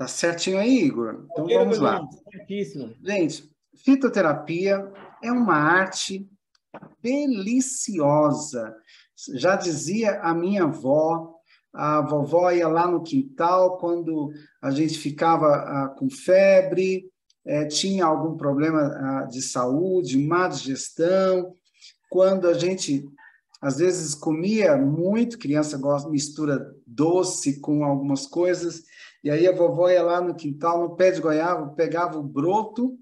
Tá certinho aí, Igor? Então vamos lá. Gente, fitoterapia é uma arte deliciosa. Já dizia a minha avó, a vovó ia lá no quintal quando a gente ficava ah, com febre, eh, tinha algum problema ah, de saúde, má digestão, quando a gente às vezes comia muito, criança gosta mistura doce com algumas coisas, e aí a vovó ia lá no quintal, no pé de goiaba, pegava o broto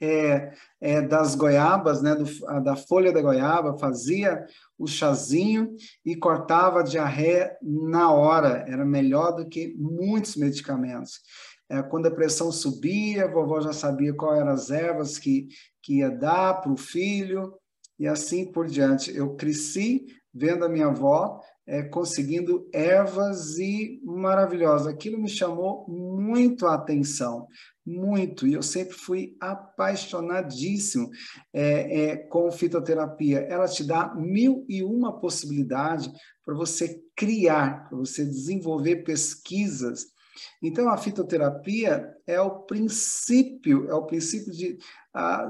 é, é, das goiabas, né, do, da folha da goiaba, fazia o chazinho e cortava a diarreia na hora. Era melhor do que muitos medicamentos. É, quando a pressão subia, a vovó já sabia qual eram as ervas que, que ia dar para o filho e assim por diante. Eu cresci vendo a minha avó é, conseguindo ervas e maravilhosa. Aquilo me chamou muito a atenção, muito. E eu sempre fui apaixonadíssimo é, é, com fitoterapia. Ela te dá mil e uma possibilidades para você criar, para você desenvolver pesquisas. Então, a fitoterapia é o princípio, é o princípio de, ah,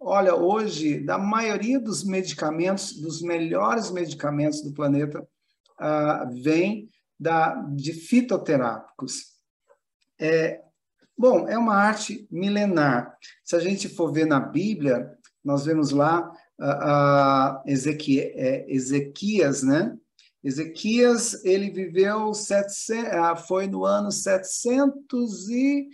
olha, hoje, da maioria dos medicamentos, dos melhores medicamentos do planeta, ah, vem da, de fitoterápicos. É, bom, é uma arte milenar. Se a gente for ver na Bíblia, nós vemos lá ah, Ezequias, Ezequias, né? Ezequias, ele viveu 700, ah, foi no ano 700 e,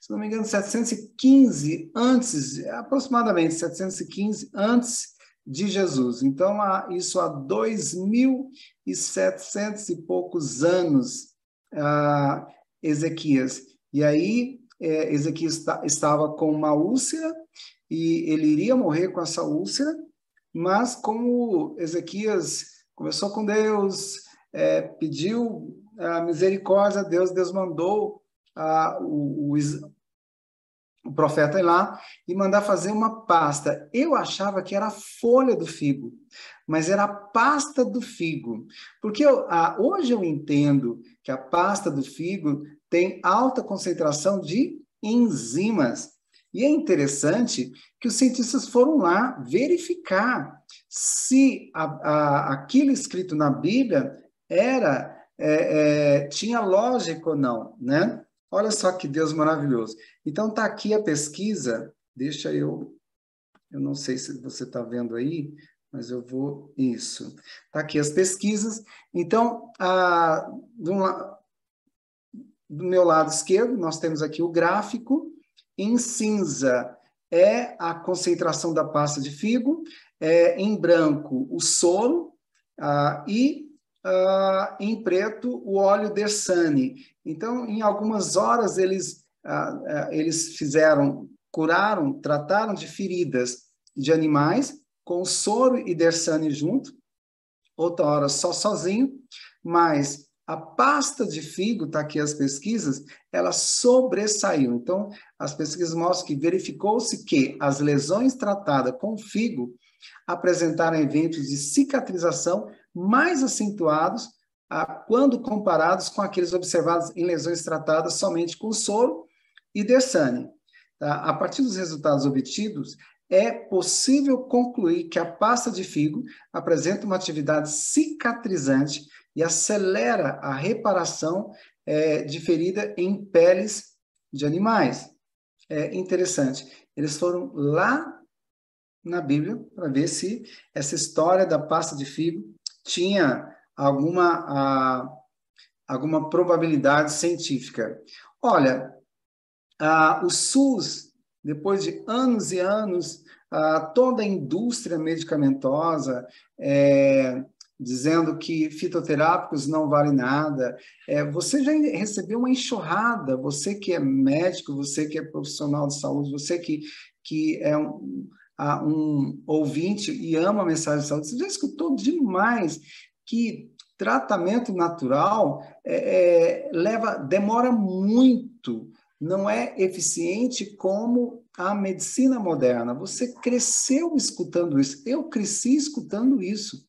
se não me engano, 715 antes, aproximadamente 715 antes de Jesus. Então, isso há 2.700 e poucos anos, uh, Ezequias. E aí, é, Ezequias estava com uma úlcera e ele iria morrer com essa úlcera, mas como Ezequias conversou com Deus, é, pediu a misericórdia a Deus, Deus mandou uh, o, o, o profeta ir lá e mandar fazer uma pasta. Eu achava que era a folha do figo, mas era a pasta do figo. Porque eu, ah, hoje eu entendo que a pasta do figo tem alta concentração de enzimas. E é interessante que os cientistas foram lá verificar se a, a, aquilo escrito na Bíblia era é, é, tinha lógica ou não, né? Olha só que Deus maravilhoso. Então tá aqui a pesquisa. Deixa eu, eu não sei se você está vendo aí, mas eu vou isso. Tá aqui as pesquisas. Então, a, do, do meu lado esquerdo nós temos aqui o gráfico em cinza é a concentração da pasta de figo, é, em branco o soro ah, e uh, em preto o óleo Dersane. Então, em algumas horas, eles, uh, uh, eles fizeram, curaram, trataram de feridas de animais com soro e Dersane junto, outra hora só sozinho, mas a pasta de figo, está aqui as pesquisas, ela sobressaiu. Então, as pesquisas mostram que verificou-se que as lesões tratadas com figo apresentaram eventos de cicatrização mais acentuados ah, quando comparados com aqueles observados em lesões tratadas somente com soro e Dersane. Tá? A partir dos resultados obtidos, é possível concluir que a pasta de figo apresenta uma atividade cicatrizante e acelera a reparação é, de ferida em peles de animais. É interessante. Eles foram lá na Bíblia para ver se essa história da pasta de figo tinha alguma, alguma probabilidade científica. Olha, o SUS, depois de anos e anos, toda a indústria medicamentosa, é, dizendo que fitoterápicos não valem nada. É, você já recebeu uma enxurrada, você que é médico, você que é profissional de saúde, você que, que é um, um ouvinte e ama a mensagem de saúde, você já escutou demais que tratamento natural é, é, leva, demora muito, não é eficiente como a medicina moderna. Você cresceu escutando isso, eu cresci escutando isso.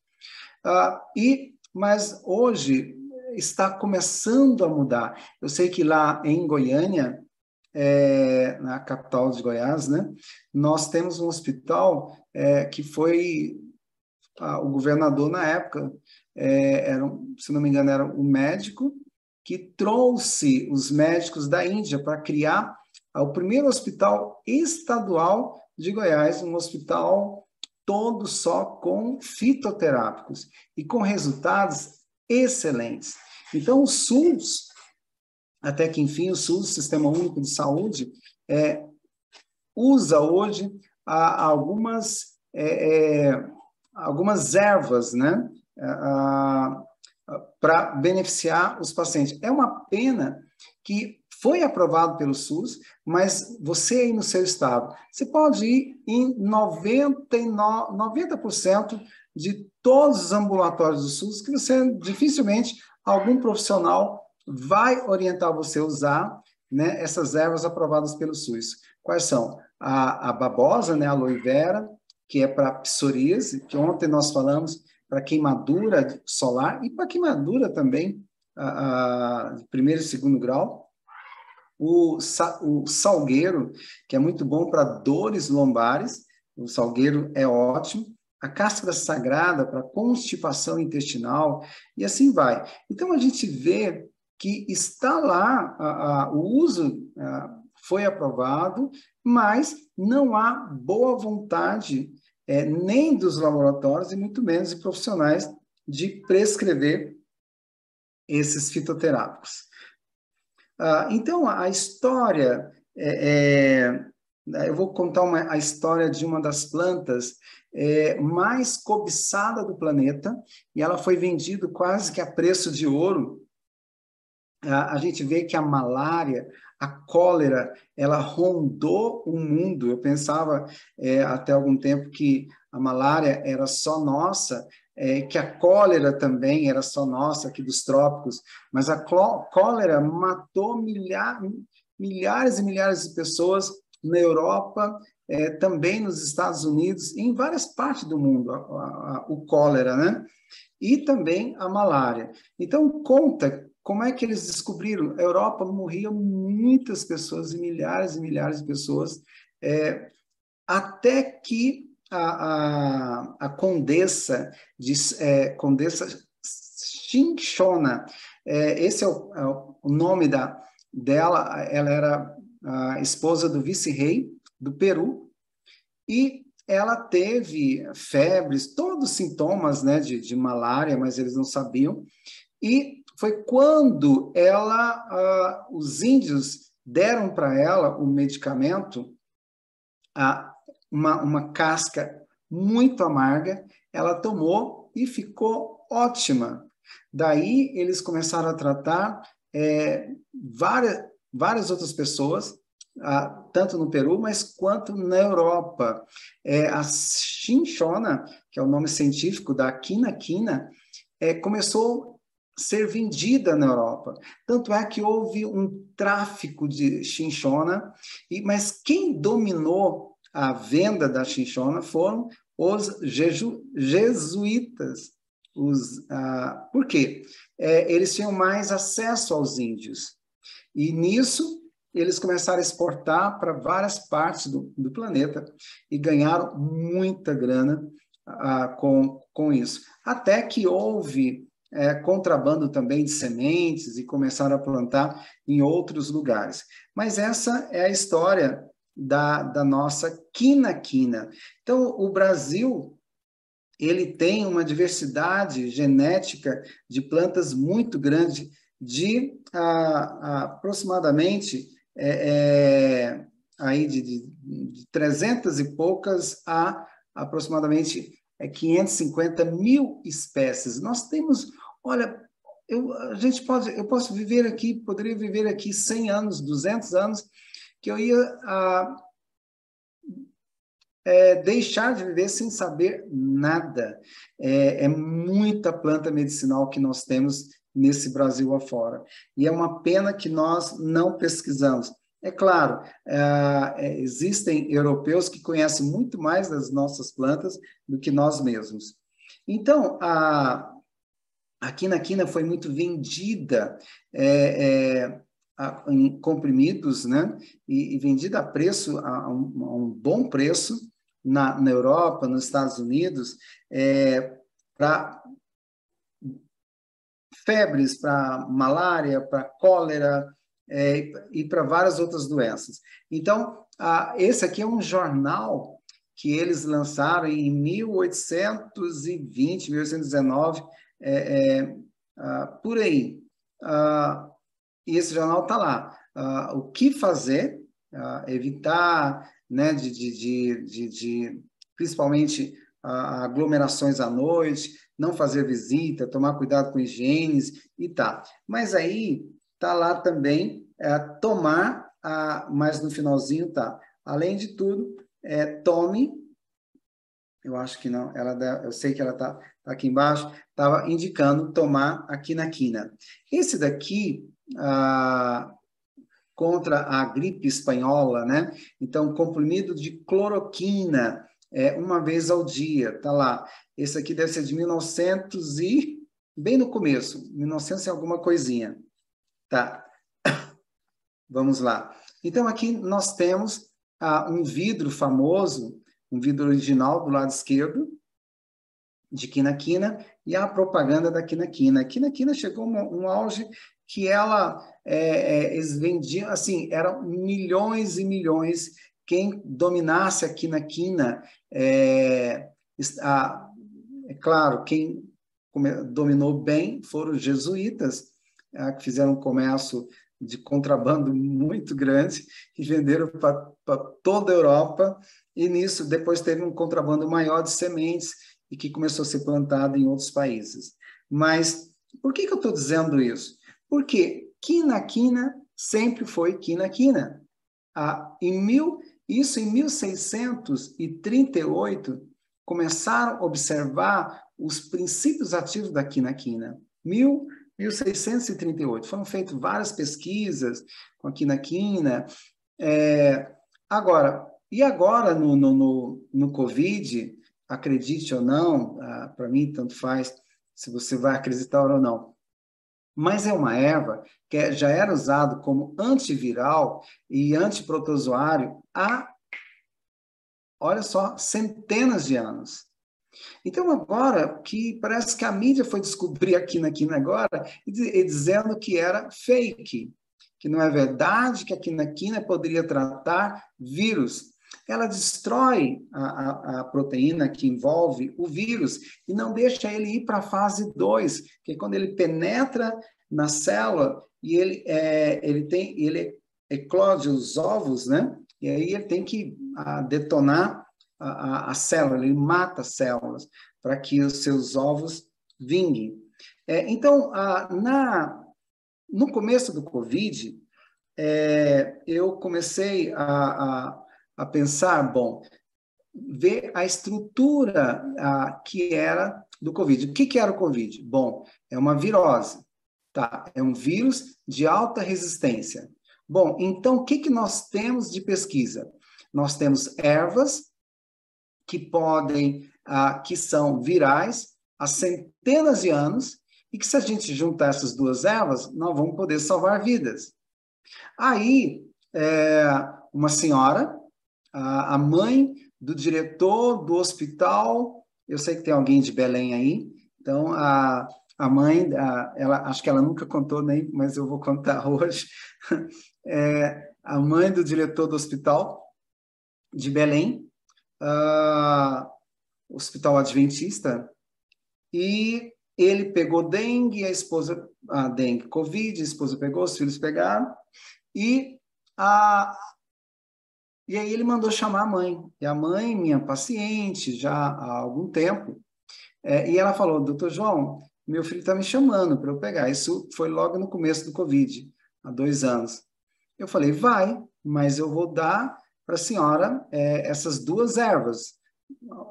Ah, e, mas hoje está começando a mudar. Eu sei que lá em Goiânia, é, na capital de Goiás, né, nós temos um hospital é, que foi a, o governador na época, é, era, se não me engano, era um médico que trouxe os médicos da Índia para criar o primeiro hospital estadual de Goiás, um hospital todo só com fitoterápicos e com resultados excelentes. Então, o SUS, até que enfim, o SUS, Sistema Único de Saúde, é, usa hoje a, algumas, é, é, algumas ervas, né? para beneficiar os pacientes. É uma pena que foi aprovado pelo SUS, mas você aí no seu estado, você pode ir em 99, 90% de todos os ambulatórios do SUS, que você dificilmente algum profissional vai orientar você a usar né, essas ervas aprovadas pelo SUS. Quais são? A, a babosa, né, a aloe vera, que é para psoríase, que ontem nós falamos para queimadura solar e para queimadura também a, a, primeiro e segundo grau. O, o salgueiro, que é muito bom para dores lombares, o salgueiro é ótimo. A casca sagrada para constipação intestinal, e assim vai. Então, a gente vê que está lá, a, a, o uso a, foi aprovado, mas não há boa vontade é, nem dos laboratórios e muito menos de profissionais de prescrever esses fitoterápicos. Ah, então, a história, é, é, eu vou contar uma, a história de uma das plantas é, mais cobiçada do planeta, e ela foi vendida quase que a preço de ouro. Ah, a gente vê que a malária, a cólera, ela rondou o mundo. Eu pensava é, até algum tempo que a malária era só nossa, é, que a cólera também era só nossa, aqui dos trópicos, mas a cólera matou milha milhares e milhares de pessoas na Europa, é, também nos Estados Unidos, em várias partes do mundo, a, a, a, o cólera, né? E também a malária. Então, conta como é que eles descobriram? A Europa morriam muitas pessoas, milhares e milhares de pessoas, é, até que a, a, a condessa, de, é, condessa Shinshona, é, esse é o, é o, nome da, dela, ela era a esposa do vice-rei do Peru, e ela teve febres, todos os sintomas né, de, de malária, mas eles não sabiam, e foi quando ela, uh, os índios deram para ela o medicamento, uh, uma, uma casca muito amarga, ela tomou e ficou ótima. Daí eles começaram a tratar é, várias, várias outras pessoas, uh, tanto no Peru, mas quanto na Europa. É, a chinchona, que é o nome científico da quina-quina, é, começou ser vendida na Europa. Tanto é que houve um tráfico de chinchona, e, mas quem dominou a venda da chinchona foram os jeju, jesuítas. Os, ah, por quê? É, eles tinham mais acesso aos índios. E nisso, eles começaram a exportar para várias partes do, do, planeta e ganharam muita grana ah, com, com isso. Até que houve é, contrabando também de sementes e começaram a plantar em outros lugares. Mas essa é a história da, da nossa quina-quina. Então, o Brasil ele tem uma diversidade genética de plantas muito grande, de a, a, aproximadamente é, é, aí de, de, de 300 e poucas a aproximadamente é 550 mil espécies. Nós temos, olha, eu, a gente pode, eu posso viver aqui, poderia viver aqui 100 anos, 200 anos, que eu ia ah, é, deixar de viver sem saber nada. É, é muita planta medicinal que nós temos nesse Brasil afora. E é uma pena que nós não pesquisamos. É claro, é, é, existem europeus que conhecem muito mais das nossas plantas do que nós mesmos. Então, a, a quinaquina foi muito vendida é, é, a, em comprimidos, né? E, e, vendida a preço, a um, a um bom preço na, na, Europa, nos Estados Unidos, é, para febres, para malária, para cólera é, e para várias outras doenças. Então, a, esse aqui é um jornal que eles lançaram em 1820, 1819, é, é, ah, por aí. Ah, e esse jornal está lá. Ah, o que fazer, evitar, né, de, de, de, de principalmente aglomerações à noite, não fazer visita, tomar cuidado com higienes e tá. Mas aí tá lá também é, tomar, a, mas no finalzinho tá. Além de tudo, é, tome. Eu acho que não, ela, eu sei que ela tá, tá aqui embaixo. Estava indicando tomar aqui na quina. Esse daqui contra a gripe espanhola, né? Então, comprimido de cloroquina é, uma vez ao dia, tá lá. Esse aqui deve ser de 1900 e bem no começo, 1900 e alguma coisinha. Tá. Vamos lá. Então aqui nós temos ah, um vidro famoso, um vidro original do lado esquerdo de quinaquina e a propaganda da quinaquina. Quinaquina chegou um, um auge que ela é, é, vendiam assim eram milhões e milhões quem dominasse a quinaquina é, a, é claro, quem dominou bem foram os jesuítas, é, que fizeram um comércio de contrabando muito grande e venderam para toda a Europa. E nisso, depois teve um contrabando maior de sementes e que começou a ser plantado em outros países. Mas por que, que eu estou dizendo isso? Porque quina-quina sempre foi quina-quina. Ah, em mil, isso em 1638, começaram a observar os princípios ativos da quinaquina. 1638. Foram feitas várias pesquisas com a quinaquina. É, agora, e agora no, no, no, no Covid, acredite ou não, ah, para mim tanto faz se você vai acreditar ou não, mas é uma erva que é, já era usado como antiviral e antiprotozoário há olha só, centenas de anos. Então, agora que parece que a mídia foi descobrir aqui na quina agora e, dizendo que era fake, que não é verdade que a quinaquina poderia tratar vírus. Ela destrói a, a, a, proteína que envolve o vírus e não deixa ele ir para a fase 2, que é quando ele penetra na célula e ele, é, ele tem ele eclode os ovos, né? E aí ele tem que a, detonar a, célula, ele mata as células para que os seus ovos vinguem. É, então, na, no começo do Covid, é, eu comecei a, a, pensar, bom, ver a estrutura que era do Covid. O que, que era o Covid? Bom, é uma virose, tá? É um vírus de alta resistência. Bom, então o que, que nós temos de pesquisa? Nós temos ervas que podem, ah, que são virais há centenas de anos e que se a gente juntar essas duas ervas, nós vamos poder salvar vidas. Aí, é, uma senhora, a, mãe do diretor do hospital, eu sei que tem alguém de Belém aí, então a, a mãe, a, ela, acho que ela nunca contou nem, mas eu vou contar hoje. É, a mãe do diretor do hospital de Belém, hospital adventista, e ele pegou dengue, a esposa, a dengue, covid, a esposa pegou, os filhos pegaram, e a, e aí ele mandou chamar a mãe. E a mãe, minha paciente, já há algum tempo, é, e ela falou, doutor João, meu filho está me chamando para eu pegar. Isso foi logo no começo do Covid, há dois anos. Eu falei, vai, mas eu vou dar para a senhora é, essas duas ervas,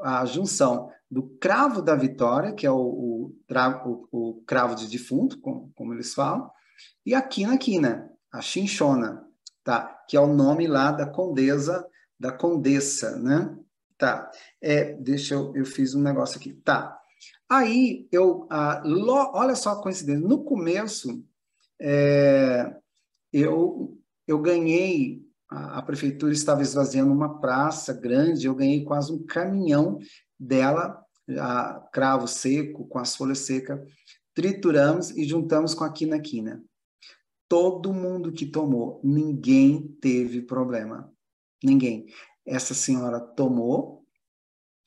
a junção do cravo da vitória, que é o, o, o, o cravo de defunto, como, como, eles falam, e a quina-quina, a chinchona, tá? que é o nome lá da condesa, da condessa, né? Tá, é, deixa eu, eu fiz um negócio aqui, tá. Aí, eu, ah, lo, olha só a coincidência, no começo, é, eu, eu ganhei, a, a, prefeitura estava esvaziando uma praça grande, eu ganhei quase um caminhão dela, a, cravo seco, com as folhas secas, trituramos e juntamos com a quina-quina. Todo mundo que tomou, ninguém teve problema. Ninguém. Essa senhora tomou,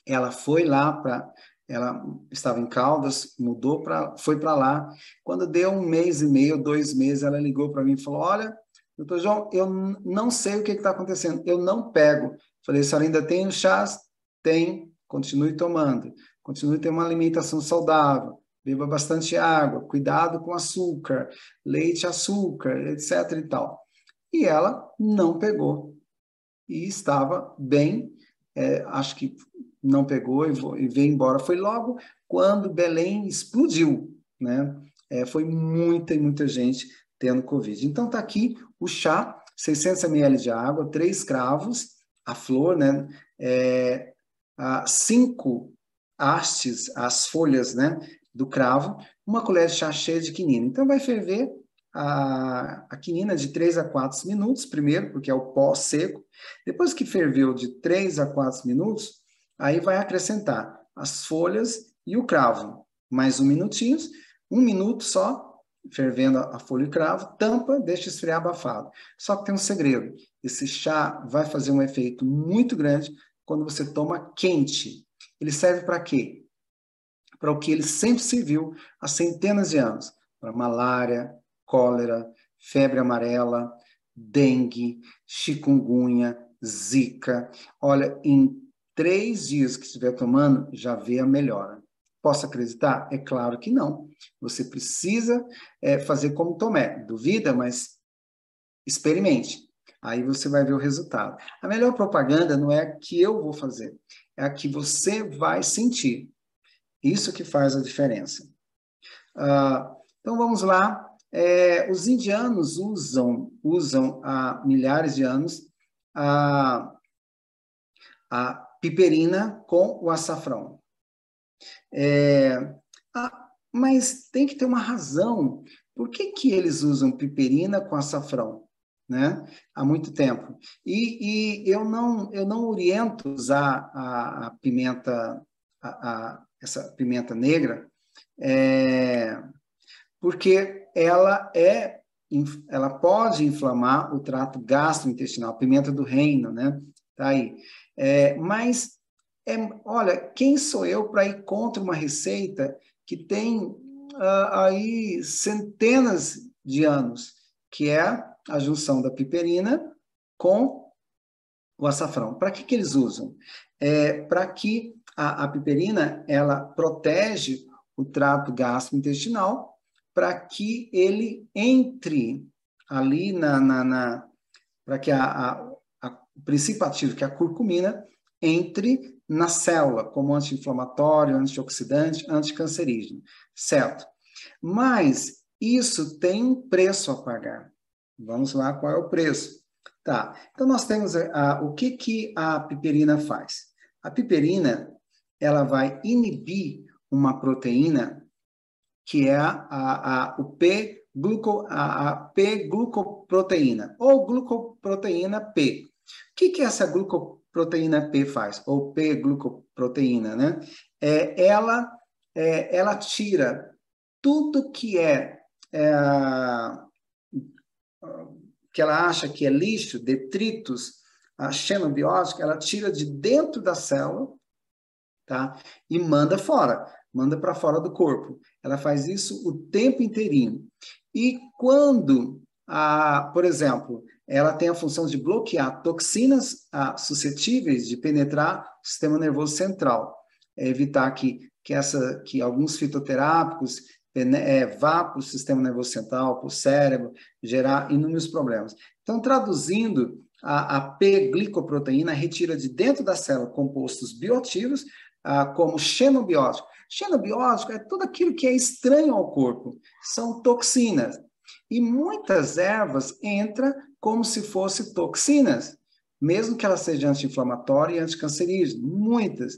ela foi lá para ela estava em Caldas, mudou para, foi para lá. Quando deu um mês e meio, dois meses, ela ligou para mim e falou: Olha, doutor João, eu não sei o que está acontecendo, eu não pego. Falei: A senhora ainda tem o chás? Tem, continue tomando, continue tendo uma alimentação saudável, beba bastante água, cuidado com açúcar, leite, açúcar, etc. e tal. E ela não pegou. E estava bem, é, acho que não pegou e, e veio embora. Foi logo quando Belém explodiu, né? É, foi muita e muita gente tendo Covid. Então tá aqui o chá, 600 ml de água, três cravos, a flor, né? É, a, cinco hastes, as folhas, né? Do cravo, uma colher de chá cheia de quinina. Então vai ferver a, a quinina de 3 a 4 minutos, primeiro, porque é o pó seco. Depois que ferveu de 3 a 4 minutos, Aí vai acrescentar as folhas e o cravo. Mais um minutinho, um minuto só, fervendo a folha e cravo, tampa, deixa esfriar abafado. Só que tem um segredo. Esse chá vai fazer um efeito muito grande quando você toma quente. Ele serve para quê? Para o que ele sempre serviu há centenas de anos. Para malária, cólera, febre amarela, dengue, chikungunya, zika. Olha, em três dias que estiver tomando, já vê a melhora. Posso acreditar? É claro que não. Você precisa é, fazer como Tomé. Duvida, mas experimente. Aí você vai ver o resultado. A melhor propaganda não é a que eu vou fazer, é a que você vai sentir. Isso que faz a diferença. Ah, então vamos lá. É, os indianos usam, usam há milhares de anos a, a piperina com o açafrão. É, ah, mas tem que ter uma razão. Por que, que eles usam piperina com açafrão? Né? Há muito tempo. E, e eu, não, eu não oriento usar a, a pimenta, a, a, essa pimenta negra, é, porque ela é ela pode inflamar o trato gastrointestinal, pimenta do reino, né? Tá aí. É, mas, é, olha, quem sou eu para ir contra uma receita que tem uh, aí centenas de anos, que é a junção da piperina com o açafrão. Para que, que eles usam? É, para que a, a piperina ela protege o trato gastrointestinal para que ele entre ali na, na, na para que a, a, o princípio ativo, que é a curcumina, entre na célula como anti-inflamatório, antioxidante, anticancerígeno, certo? Mas isso tem um preço a pagar. Vamos lá, qual é o preço? Tá, então nós temos a, a, o que, que a piperina faz? A piperina, ela vai inibir uma proteína que é a, a, o P, gluco, a, a P-glucoproteína, ou glucoproteína P. O que, que essa glucoproteína P faz? Ou P-glucoproteína, né? É, ela, é, ela tira tudo que é, é, que ela acha que é lixo, detritos, a xenobiótica, ela tira de dentro da célula, tá? E manda fora, manda para fora do corpo. Ela faz isso o tempo inteirinho. E quando, a, por exemplo, ela tem a função de bloquear toxinas ah, suscetíveis de penetrar o sistema nervoso central, é evitar que, que, essa, que alguns fitoterápicos é, vá para o sistema nervoso central, para o cérebro, gerar inúmeros problemas. Então, traduzindo, a, a P-glicoproteína retira de dentro da célula compostos bioativos, ah, como xenobiótico. Xenobiótico é tudo aquilo que é estranho ao corpo, são toxinas. E muitas ervas entram como se fossem toxinas, mesmo que elas sejam anti-inflamatórias e anticancerígenas, muitas.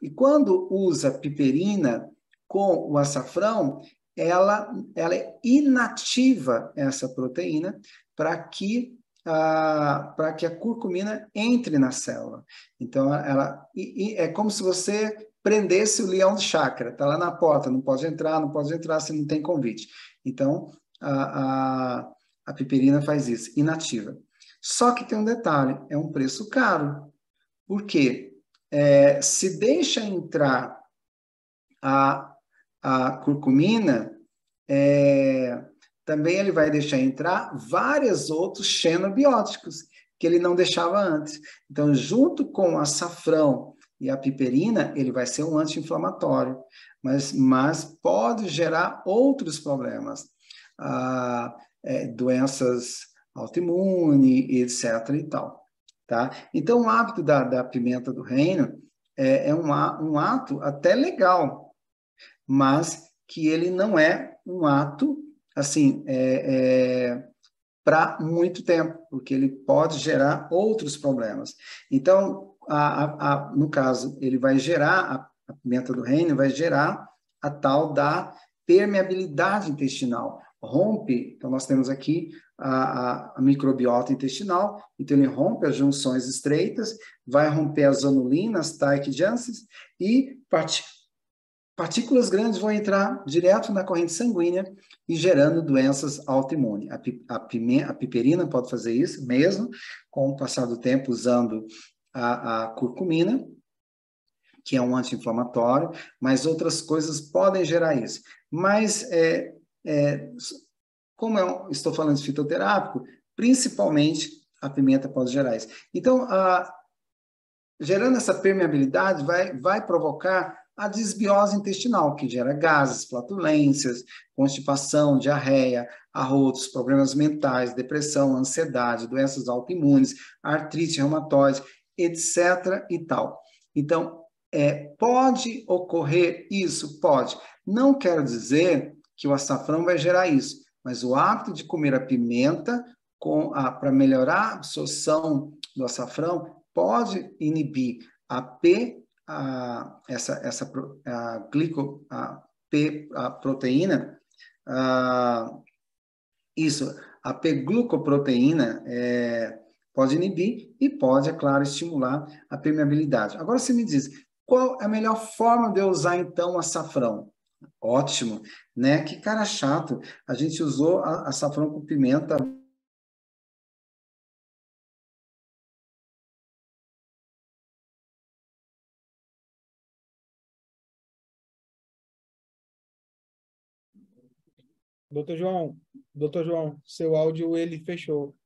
E quando usa piperina com o açafrão, ela, ela é inativa essa proteína para que para que a curcumina entre na célula. Então, ela e, e é como se você prendesse o leão de chácara, está lá na porta, não pode entrar, não pode entrar se não tem convite. Então, a, a, a piperina faz isso, inativa. Só que tem um detalhe, é um preço caro. Por quê? É, se deixa entrar a, a curcumina, é, também ele vai deixar entrar vários outros xenobióticos que ele não deixava antes. Então, junto com o açafrão e a piperina, ele vai ser um anti-inflamatório, mas, mas pode gerar outros problemas, ah, é, doenças autoimunes, etc. e tal. Tá? Então, o hábito da, da pimenta do reino é, é um, um ato até legal, mas que ele não é um ato assim é, é, para muito tempo, porque ele pode gerar outros problemas. Então, a, a, a, no caso, ele vai gerar a, pimenta do reino vai gerar a tal da permeabilidade intestinal. Rompe, então nós temos aqui a, microbiota intestinal, então ele rompe as junções estreitas, vai romper as zonulinas, Janssens, e partículas grandes vão entrar direto na corrente sanguínea e gerando doenças autoimunes. A, a, piperina pode fazer isso mesmo, com o passar do tempo, usando a, a curcumina, que é um anti-inflamatório, mas outras coisas podem gerar isso. Mas é, é, como eu estou falando de fitoterápico, principalmente a pimenta pode gerar isso. Então, a, gerando essa permeabilidade, vai, vai provocar a desbiose intestinal, que gera gases, flatulências, constipação, diarreia, arrotos, problemas mentais, depressão, ansiedade, doenças autoimunes, artrite reumatoide, etc. e tal. Então, é, pode ocorrer isso? Pode. Não quero dizer que o açafrão vai gerar isso, mas o hábito de comer a pimenta para melhorar a absorção do açafrão pode inibir a P, a, essa, essa a glico, a P, a proteína, a, isso, a P-glucoproteína é, pode inibir e pode, é claro, estimular a permeabilidade. Agora você me diz, qual é a melhor forma de eu usar então açafrão? Ótimo, né? Que cara chato. A gente usou açafrão com pimenta Doutor João, doutor João, seu áudio ele fechou,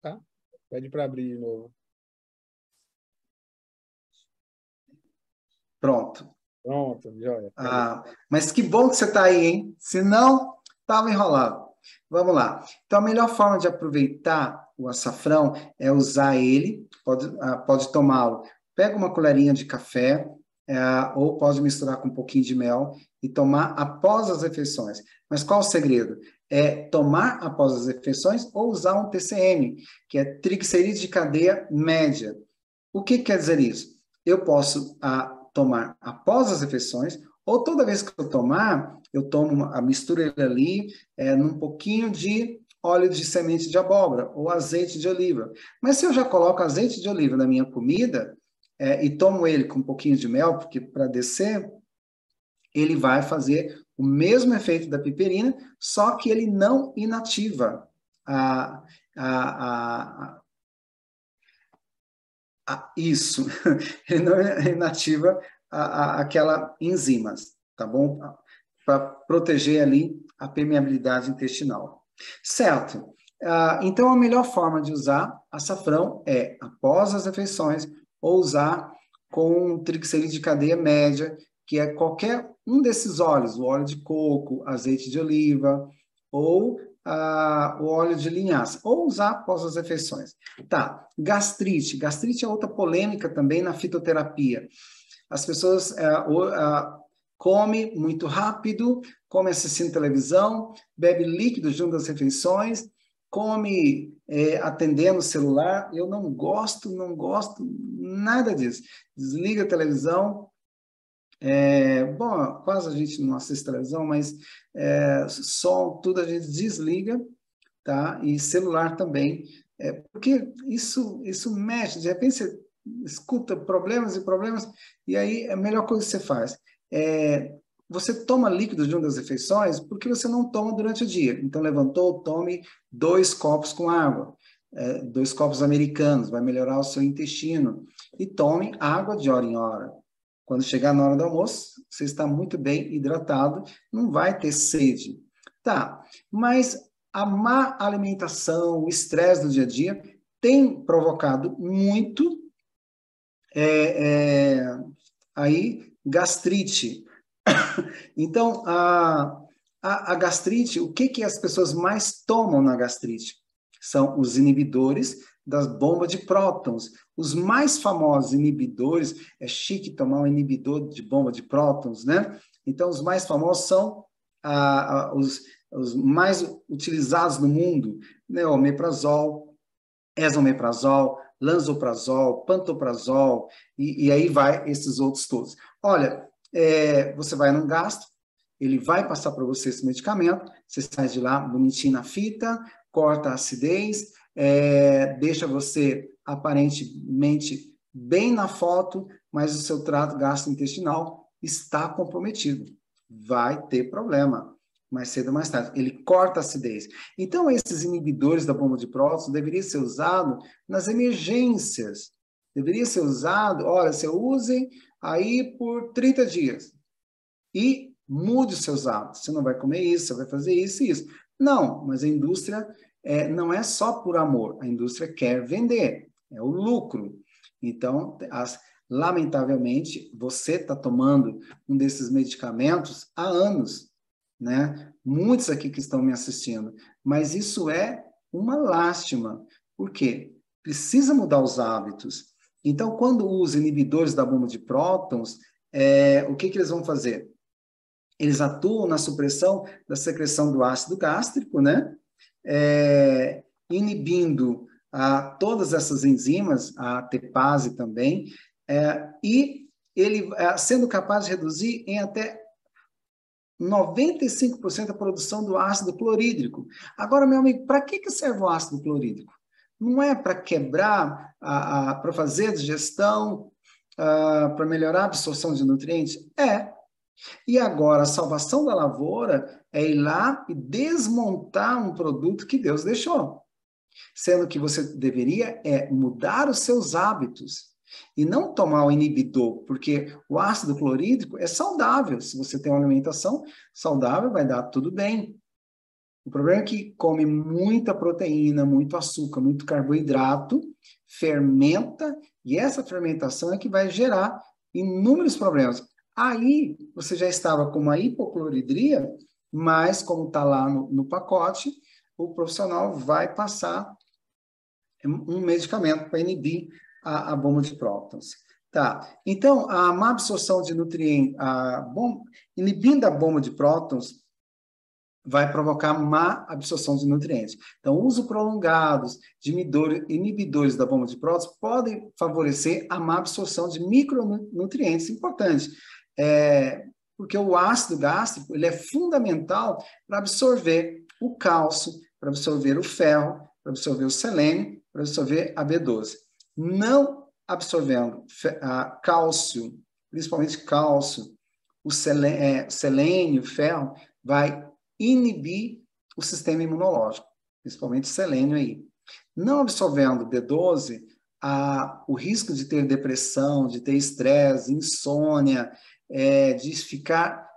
tá? Pede para abrir de novo. Pronto. Pronto, joia. Ah, mas que bom que você está aí, hein? Senão, estava enrolado. Vamos lá. Então, a melhor forma de aproveitar o açafrão é usar ele, pode, ah, pode tomá-lo. Pega uma colherinha de café, é, ou pode misturar com um pouquinho de mel e tomar após as refeições. Mas qual o segredo? É tomar após as refeições ou usar um TCM, que é triglicerídeos de cadeia média. O que quer dizer isso? Eu posso ah, tomar após as refeições, ou toda vez que eu tomar, eu tomo a mistura ali é, num pouquinho de óleo de semente de abóbora ou azeite de oliva. Mas se eu já coloco azeite de oliva na minha comida é, e tomo ele com um pouquinho de mel, porque para descer, ele vai fazer o mesmo efeito da piperina, só que ele não inativa a, a, a, a isso, ele não inativa aquela enzimas, tá bom? Para proteger ali a permeabilidade intestinal. Certo. Ah, então, a melhor forma de usar açafrão é após as refeições ou usar com triglicerídeo de cadeia média, que é qualquer um desses óleos, o óleo de coco, azeite de oliva ou ah, o óleo de linhaça, ou usar após as refeições. Tá, gastrite. Gastrite é outra polêmica também na fitoterapia. As pessoas é, é, comem muito rápido, come assistindo televisão, bebe líquido junto às refeições, come é, atendendo o celular. Eu não gosto, não gosto nada disso. Desliga a televisão, É, bom, quase a gente não assiste televisão, mas é, som, tudo a gente desliga, tá? E celular também, é, porque isso, isso mexe, de repente você escuta problemas e problemas, e aí a melhor coisa que você faz é você toma líquido de uma das refeições porque você não toma durante o dia. Então, levantou, tome dois copos com água, é, dois copos americanos, vai melhorar o seu intestino. E tome água de hora em hora. Quando chegar na hora do almoço, você está muito bem hidratado, não vai ter sede. Tá, mas a má alimentação, o estresse do dia a dia, tem provocado muito é, é, aí gastrite. então, a, a, a, gastrite, o que, que as pessoas mais tomam na gastrite? São os inibidores das bombas de prótons. Os mais famosos inibidores, é chique tomar um inibidor de bomba de prótons, né? Então, os mais famosos são os, os mais utilizados no mundo, né? Omeprazol, esomeprazol, lanzoprazol, pantoprazol, e, e aí vai esses outros todos. Olha, é, você vai num gasto, ele vai passar para você esse medicamento, você sai de lá bonitinho na fita, corta a acidez, é, deixa você aparentemente bem na foto, mas o seu trato gastrointestinal está comprometido. Vai ter problema mais cedo ou mais tarde. Ele corta a acidez. Então, esses inibidores da bomba de prótons deveriam ser usados nas emergências. Deveria ser usado, olha, você use aí por 30 dias. E mude os seus hábitos. Você não vai comer isso, você vai fazer isso e isso. Não, mas a indústria é, não é só por amor. A indústria quer vender, é o lucro. Então, as, lamentavelmente, você está tomando um desses medicamentos há anos né? Muitos aqui que estão me assistindo, mas isso é uma lástima. Por quê? Precisa mudar os hábitos. Então, quando usa inibidores da bomba de prótons, é, o que, que eles vão fazer? Eles atuam na supressão da secreção do ácido gástrico, né? É, inibindo a, todas essas enzimas, a tepase também, é, e ele é, sendo capaz de reduzir em até 95% da produção do ácido clorídrico. Agora, meu amigo, para que, que serve o ácido clorídrico? Não é para quebrar, para fazer digestão, para melhorar a absorção de nutrientes? É. E agora, a salvação da lavoura é ir lá e desmontar um produto que Deus deixou. Sendo que você deveria é mudar os seus hábitos. E não tomar o inibidor, porque o ácido clorídrico é saudável. Se você tem uma alimentação saudável, vai dar tudo bem. O problema é que come muita proteína, muito açúcar, muito carboidrato, fermenta, e essa fermentação é que vai gerar inúmeros problemas. Aí você já estava com uma hipocloridria, mas como está lá no, no pacote, o profissional vai passar um medicamento para inibir a, a bomba de prótons. Tá. Então, a má absorção de nutrientes, a bom, inibindo a bomba de prótons, vai provocar má absorção de nutrientes. Então, uso prolongados de inibidores da bomba de prótons podem favorecer a má absorção de micronutrientes importantes, é, porque o ácido gástrico ele é fundamental para absorver o cálcio, para absorver o ferro, para absorver o selênio, para absorver a B12 não absorvendo cálcio, principalmente cálcio, o é, selênio, ferro, vai inibir o sistema imunológico, principalmente selênio aí. Não absorvendo B12, a, o risco de ter depressão, de ter estresse, insônia, é, de ficar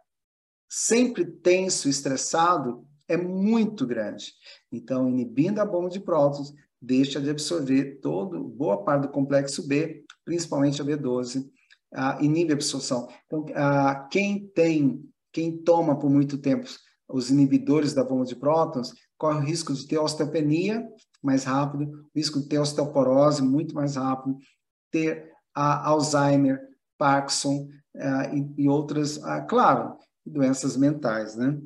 sempre tenso, estressado, é muito grande. Então, inibindo a bomba de prótons, deixa de absorver todo, boa parte do complexo B, principalmente a B12, ah, inibe a absorção. Então, ah, quem tem, quem toma por muito tempo os inibidores da bomba de prótons, corre o risco de ter osteopenia mais rápido, o risco de ter osteoporose muito mais rápido, ter ah, Alzheimer, Parkinson ah, e, e, outras, ah, claro, doenças mentais, né?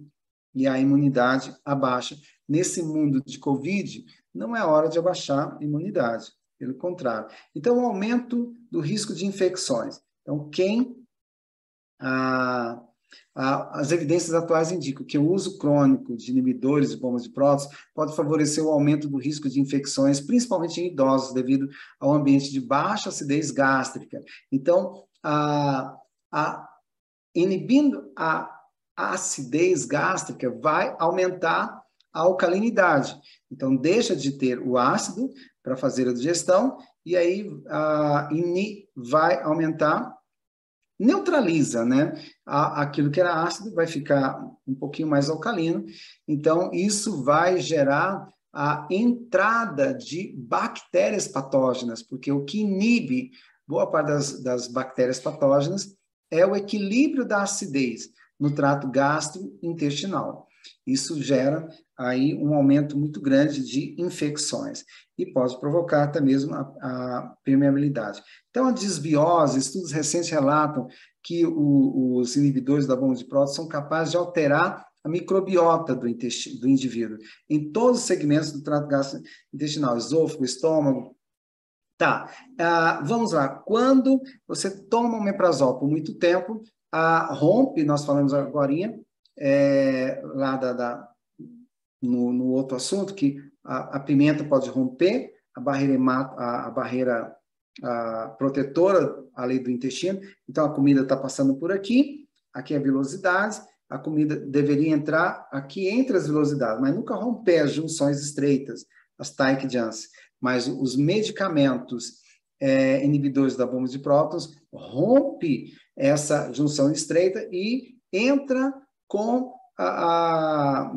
E a imunidade abaixa. Nesse mundo de Covid, não é hora de abaixar a imunidade, pelo contrário. Então, o aumento do risco de infecções. Então, quem a, a, as evidências atuais indicam que o uso crônico de inibidores de bombas de prótons pode favorecer o aumento do risco de infecções, principalmente em idosos, devido ao ambiente de baixa acidez gástrica. Então, a, a, inibindo a, a acidez gástrica vai aumentar a alcalinidade. Então, deixa de ter o ácido para fazer a digestão e aí a, vai aumentar, neutraliza, né? A, aquilo que era ácido vai ficar um pouquinho mais alcalino. Então, isso vai gerar a entrada de bactérias patógenas, porque o que inibe boa parte das, das bactérias patógenas é o equilíbrio da acidez no trato gastrointestinal. Isso gera aí um aumento muito grande de infecções e pode provocar até mesmo a, a permeabilidade. Então, a desbiose, estudos recentes relatam que o, os inibidores da bomba de prótons são capazes de alterar a microbiota do, intestino, do indivíduo, em todos os segmentos do trato gastrointestinal, esôfago, estômago. Tá, uh, vamos lá. Quando você toma um meprazol por muito tempo, a rompe, nós falamos agora, é, lá da, da no, no, outro assunto, que a, a, pimenta pode romper a barreira, a, a barreira a protetora ali do intestino, então a comida está passando por aqui, aqui é a velocidade, a comida deveria entrar aqui entre as velocidades, mas nunca romper as junções estreitas, as tight junction. Mas os medicamentos é, inibidores da bomba de prótons rompe essa junção estreita e entra com a, a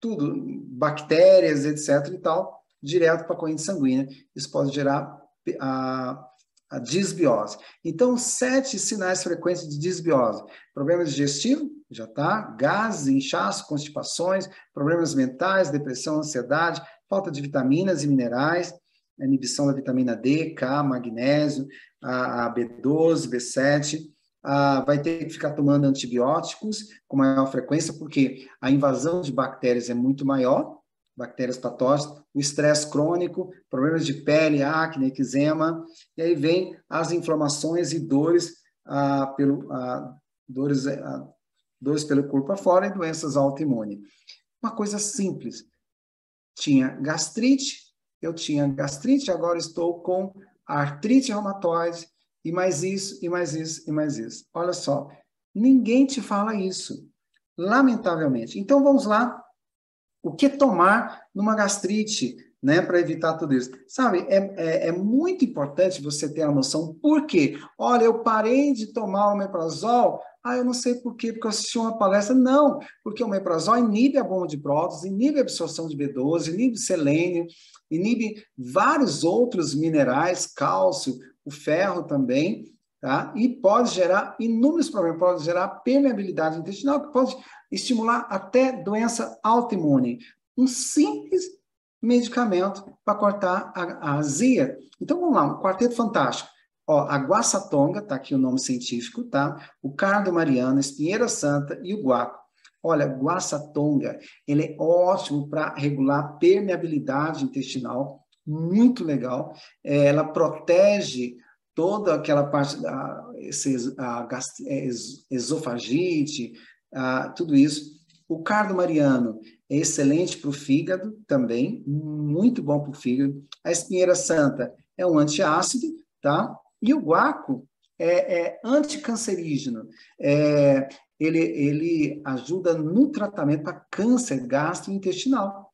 tudo, bactérias, etc. e tal, direto para a corrente sanguínea. Isso pode gerar a, a disbiose. Então, sete sinais frequentes de disbiose: problema digestivo, já está, gases, inchaço, constipações, problemas mentais, depressão, ansiedade, falta de vitaminas e minerais, inibição da vitamina D, K, magnésio, a, a B12, B7, ah, vai ter que ficar tomando antibióticos com maior frequência, porque a invasão de bactérias é muito maior, bactérias patógenas, o estresse crônico, problemas de pele, acne, eczema, e aí vem as inflamações e dores, ah, pelo, ah, dores, ah, dores pelo corpo afora e doenças autoimunes. Uma coisa simples. Tinha gastrite, eu tinha gastrite, agora estou com artrite reumatoide, e mais isso, e mais isso, e mais isso. Olha só, ninguém te fala isso, lamentavelmente. Então vamos lá, o que tomar numa gastrite, né, para evitar tudo isso? Sabe, é, é, é, muito importante você ter a noção, por quê? Olha, eu parei de tomar o meprazol, ah, eu não sei por quê, porque eu assisti uma palestra. Não, porque o meprazol inibe a bomba de prótons, inibe a absorção de B12, inibe selênio, inibe vários outros minerais, cálcio, o ferro também, tá? E pode gerar inúmeros problemas, pode gerar permeabilidade intestinal, que pode estimular até doença autoimune. Um simples medicamento para cortar a, a azia. Então vamos lá, um quarteto fantástico. Ó, a guaçatonga, tá aqui o nome científico, tá? O cardo mariano, espinheira santa e o guaco. Olha, guaçatonga, ele é ótimo para regular permeabilidade intestinal, muito legal. É, ela protege toda aquela parte da esse, a, é, esofagite, a, tudo isso. O cardo mariano é excelente para o fígado também, muito bom para o fígado. A espinheira santa é um antiácido, tá? E o guaco é, é anticancerígeno. É, ele, ele ajuda no tratamento para câncer gastrointestinal.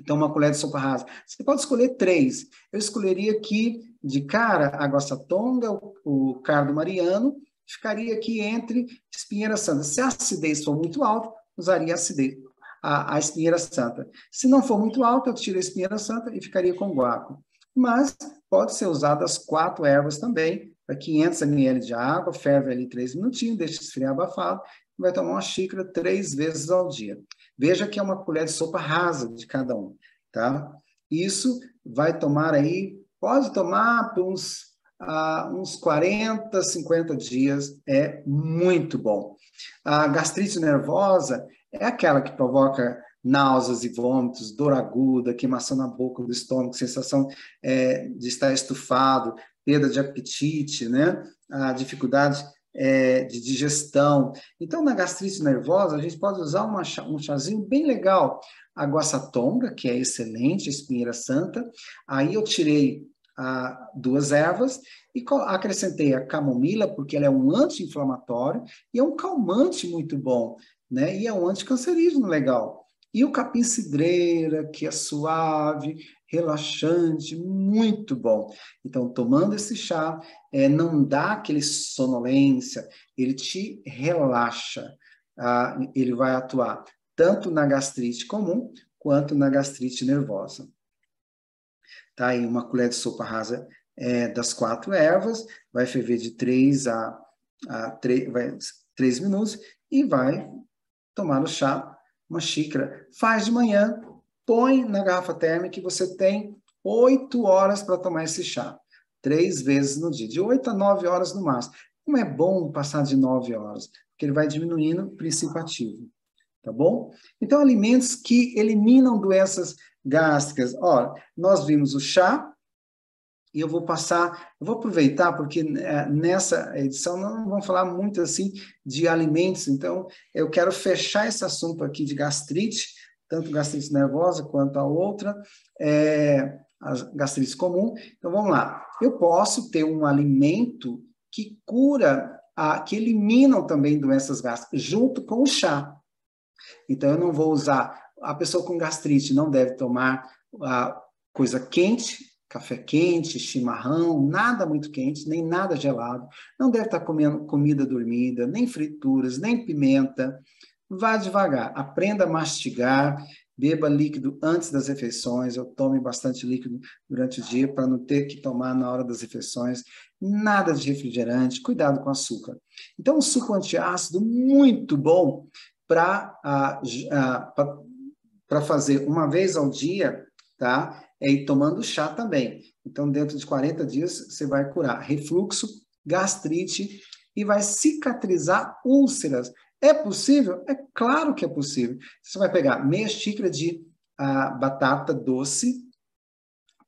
Então, uma colher de sopa rasa. Você pode escolher três. Eu escolheria aqui, de cara, a guaçatonga, o, o cardo mariano, ficaria aqui entre espinheira santa. Se a acidez for muito alta, usaria a acidez, a, a espinheira santa. Se não for muito alta, eu tiro a espinheira santa e ficaria com guaco. Mas pode ser usado as quatro ervas também, para 500 ml de água, ferve ali três minutinhos, deixa esfriar abafado, vai tomar uma xícara três vezes ao dia. Veja que é uma colher de sopa rasa de cada um, tá? Isso vai tomar aí, pode tomar por uns, uh, uns 40, 50 dias, é muito bom. A gastrite nervosa é aquela que provoca náuseas e vômitos, dor aguda, queimação na boca do estômago, sensação é, de estar estufado, perda de apetite, né? A dificuldade é, de digestão. Então, na gastrite nervosa, a gente pode usar uma, um chazinho bem legal. A guaçatonga, que é excelente, a espinheira santa. Aí eu tirei ah, duas ervas e acrescentei a camomila, porque ela é um anti-inflamatório e é um calmante muito bom, né? E é um anticancerígeno legal. E o capim-cidreira, que é suave, relaxante, muito bom. Então, tomando esse chá, é, não dá aquele sonolência, ele te relaxa. Ah, ele vai atuar tanto na gastrite comum quanto na gastrite nervosa. Tá aí uma colher de sopa rasa é, das quatro ervas, vai ferver de 3 a, a 3, vai, 3 minutos e vai tomar o chá uma xícara. Faz de manhã, põe na garrafa térmica e você tem oito horas para tomar esse chá. Três vezes no dia, de oito a nove horas no máximo. Como é bom passar de nove horas, porque ele vai diminuindo o princípio ativo. Tá bom? Então, alimentos que eliminam doenças gástricas. Ó, nós vimos o chá, e eu vou passar, eu vou aproveitar, porque é, nessa edição não vamos falar muito assim de alimentos, então eu quero fechar esse assunto aqui de gastrite, tanto gastrite nervosa quanto a outra, é, a gastrite comum. Então vamos lá. Eu posso ter um alimento que cura, a, que eliminam também doenças gástricas, junto com o chá. Então eu não vou usar, a pessoa com gastrite não deve tomar a coisa quente, café quente, chimarrão, nada muito quente, nem nada gelado. Não deve estar comendo comida dormida, nem frituras, nem pimenta. Vá devagar, aprenda a mastigar, beba líquido antes das refeições. Eu tome bastante líquido durante o dia para não ter que tomar na hora das refeições. Nada de refrigerante, cuidado com açúcar. Então, um suco antiácido muito bom para para fazer uma vez ao dia, tá? É ir tomando chá também. Então, dentro de 40 dias, você vai curar refluxo, gastrite e vai cicatrizar úlceras. É possível? É claro que é possível. Você vai pegar meia xícara de ah, batata doce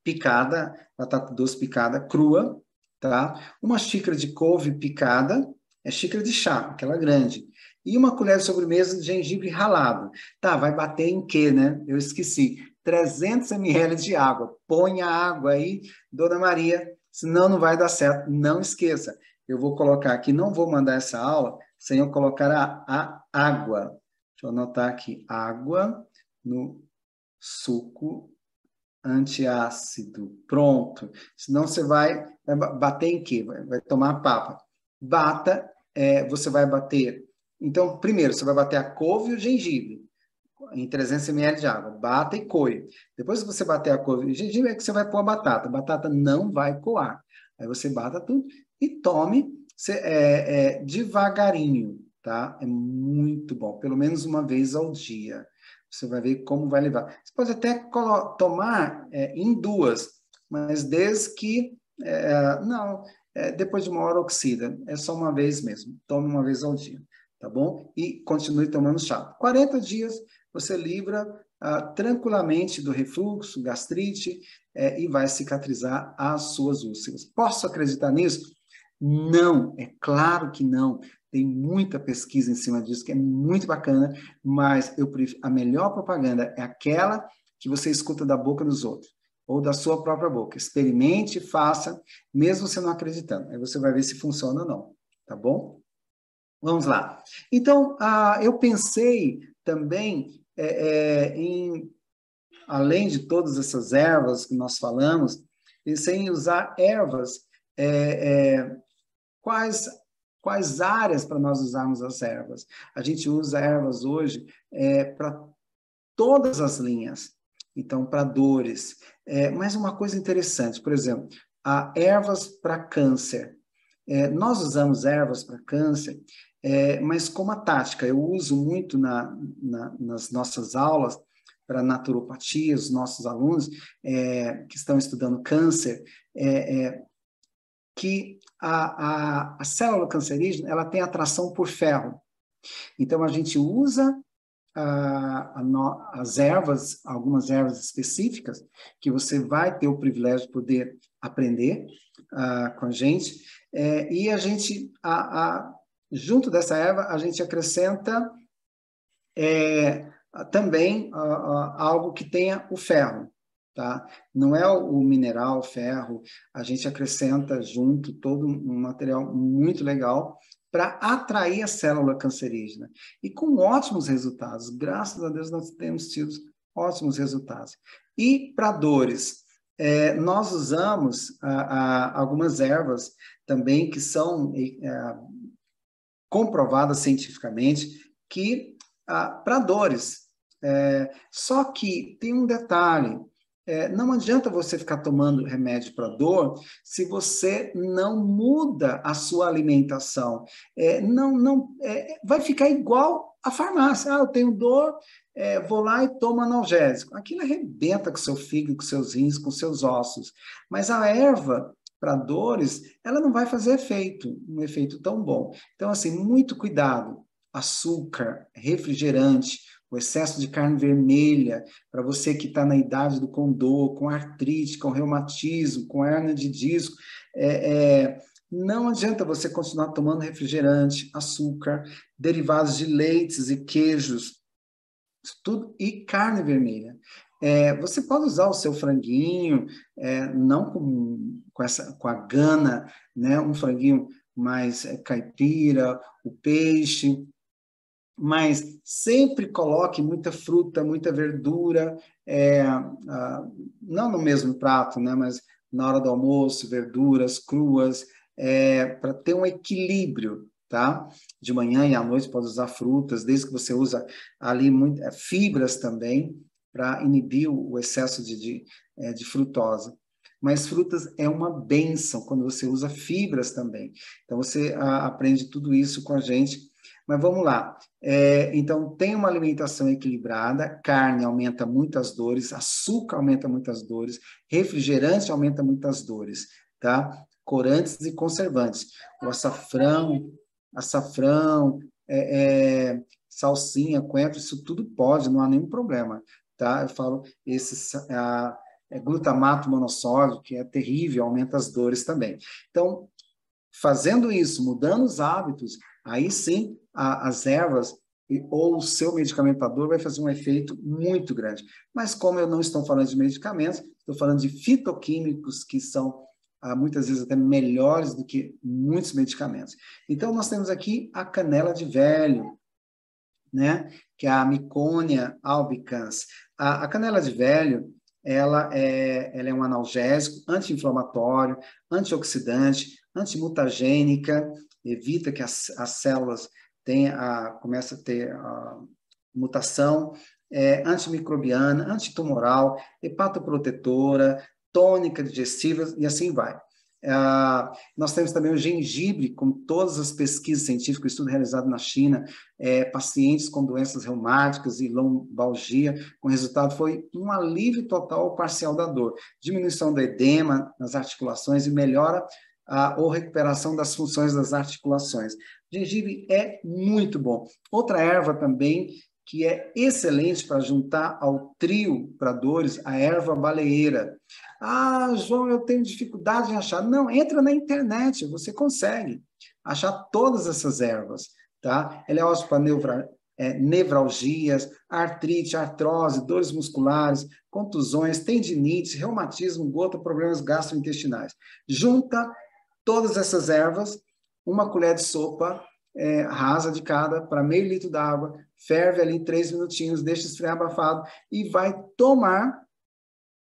picada, batata doce picada crua, tá? Uma xícara de couve picada, é xícara de chá, aquela grande. E uma colher de sobremesa de gengibre ralado. Tá, vai bater em quê, né? Eu esqueci. 300 ml de água. Põe a água aí, Dona Maria, senão não vai dar certo. Não esqueça, eu vou colocar aqui, não vou mandar essa aula sem eu colocar a, a água. Deixa eu anotar aqui, água no suco antiácido. Pronto. Senão você vai, vai bater em quê? Vai, vai tomar papa. Bata, é, você vai bater. Então, primeiro, você vai bater a couve e o gengibre em 300 ml de água. Bata e coe. Depois que você bater a couve gengibre, é que você vai pôr a batata. A batata não vai coar. Aí você bata tudo e tome é, é, devagarinho, tá? É muito bom. Pelo menos uma vez ao dia. Você vai ver como vai levar. Você pode até tomar é, em duas, mas desde que... É, não, é, depois de uma hora oxida. É só uma vez mesmo. Tome uma vez ao dia, tá bom? E continue tomando chá. 40 dias você livra ah, tranquilamente do refluxo, gastrite eh, e vai cicatrizar as suas úlceras. Posso acreditar nisso? Não, é claro que não. Tem muita pesquisa em cima disso que é muito bacana, mas eu a melhor propaganda é aquela que você escuta da boca dos outros ou da sua própria boca. Experimente, faça, mesmo você não acreditando. Aí você vai ver se funciona ou não, tá bom? Vamos lá. Então, ah, eu pensei também é, é, em, além de todas essas ervas que nós falamos, sem usar ervas, é, é, quais quais áreas para nós usarmos as ervas? A gente usa ervas hoje é, para todas as linhas. Então, para dores. É, mas uma coisa interessante, por exemplo, há ervas para câncer. É, nós usamos ervas para câncer é, mas como a tática, eu uso muito na, na, nas nossas aulas para naturopatia, os nossos alunos é, que estão estudando câncer, é, é que a, a, a, célula cancerígena ela tem atração por ferro. Então, a gente usa a, no, as ervas, algumas ervas específicas, que você vai ter o privilégio de poder aprender uh, com a gente, é, e a gente a, junto dessa erva, a gente acrescenta é, também algo que tenha o ferro. Tá? Não é o mineral, o ferro, a gente acrescenta junto todo um material muito legal para atrair a célula cancerígena. E com ótimos resultados. Graças a Deus nós temos tido ótimos resultados. E para dores, é, nós usamos a, a, algumas ervas também que são é, comprovadas cientificamente que para dores. É, só que tem um detalhe: é, não adianta você ficar tomando remédio para dor se você não muda a sua alimentação. É, não, não, é, vai ficar igual a farmácia. Ah, eu tenho dor, é, vou lá e tomo analgésico. Aquilo arrebenta com seu fígado, com seus rins, com seus ossos. Mas a erva para dores, ela não vai fazer efeito, um efeito tão bom. Então, assim, muito cuidado. Açúcar, refrigerante, o excesso de carne vermelha, para você que está na idade do condor, com artrite, com reumatismo, com hernia de disco, é, é, não adianta você continuar tomando refrigerante, açúcar, derivados de leites e queijos, tudo e carne vermelha. É, você pode usar o seu franguinho, é, não com, com, essa, com a gana, né? um franguinho mais é, caipira, o peixe, mas sempre coloque muita fruta, muita verdura, é, não no mesmo prato, né, mas na hora do almoço, verduras cruas, é, para ter um equilíbrio, tá? De manhã e à noite pode usar frutas, desde que você usa ali muito, é, fibras também, para inibir o excesso de, de, é, de frutose mas frutas é uma benção quando você usa fibras também. Então você a, aprende tudo isso com a gente mas vamos lá. É, então, tem uma alimentação equilibrada, carne aumenta muitas dores, açúcar aumenta muitas dores, refrigerante aumenta muitas dores, tá? Corantes e conservantes. O açafrão, açafrão, é, é, salsinha, coentro, isso tudo pode, não há nenhum problema, tá? Eu falo esse a, é glutamato monossódico, que é terrível, aumenta as dores também. Então, fazendo isso, mudando os hábitos, aí sim a, as ervas ou o seu medicamentador vai fazer um efeito muito grande. Mas como eu não estou falando de medicamentos, estou falando de fitoquímicos que são ah, muitas vezes até melhores do que muitos medicamentos. Então nós temos aqui a canela de velho, né? Que é a Micônia albicans. A, a canela de velho, ela é, ela é um analgésico, anti-inflamatório, antioxidante, antimutagênica, evita que as, as células tem a, a ter a mutação é, antimicrobiana, antitumoral, hepatoprotetora, tônica digestiva e assim vai. É, nós temos também o gengibre, com todas as pesquisas científicas, estudo realizado na China, é, pacientes com doenças reumáticas e lombalgia, com resultado foi um alívio total ou parcial da dor, diminuição do edema nas articulações e melhora a, ou recuperação das funções das articulações. Gengibre é muito bom. Outra erva também que é excelente para juntar ao trio para dores, a erva baleeira. Ah, João, eu tenho dificuldade em achar. Não, entra na internet, você consegue achar todas essas ervas, tá? Ela é ótima para neura, é, nevralgias, artrite, artrose, dores musculares, contusões, tendinite, reumatismo, gota, problemas gastrointestinais. Junta todas essas ervas, uma colher de sopa é, rasa de cada para meio litro d'água, ferve ali três minutinhos, deixa esfriar abafado e vai tomar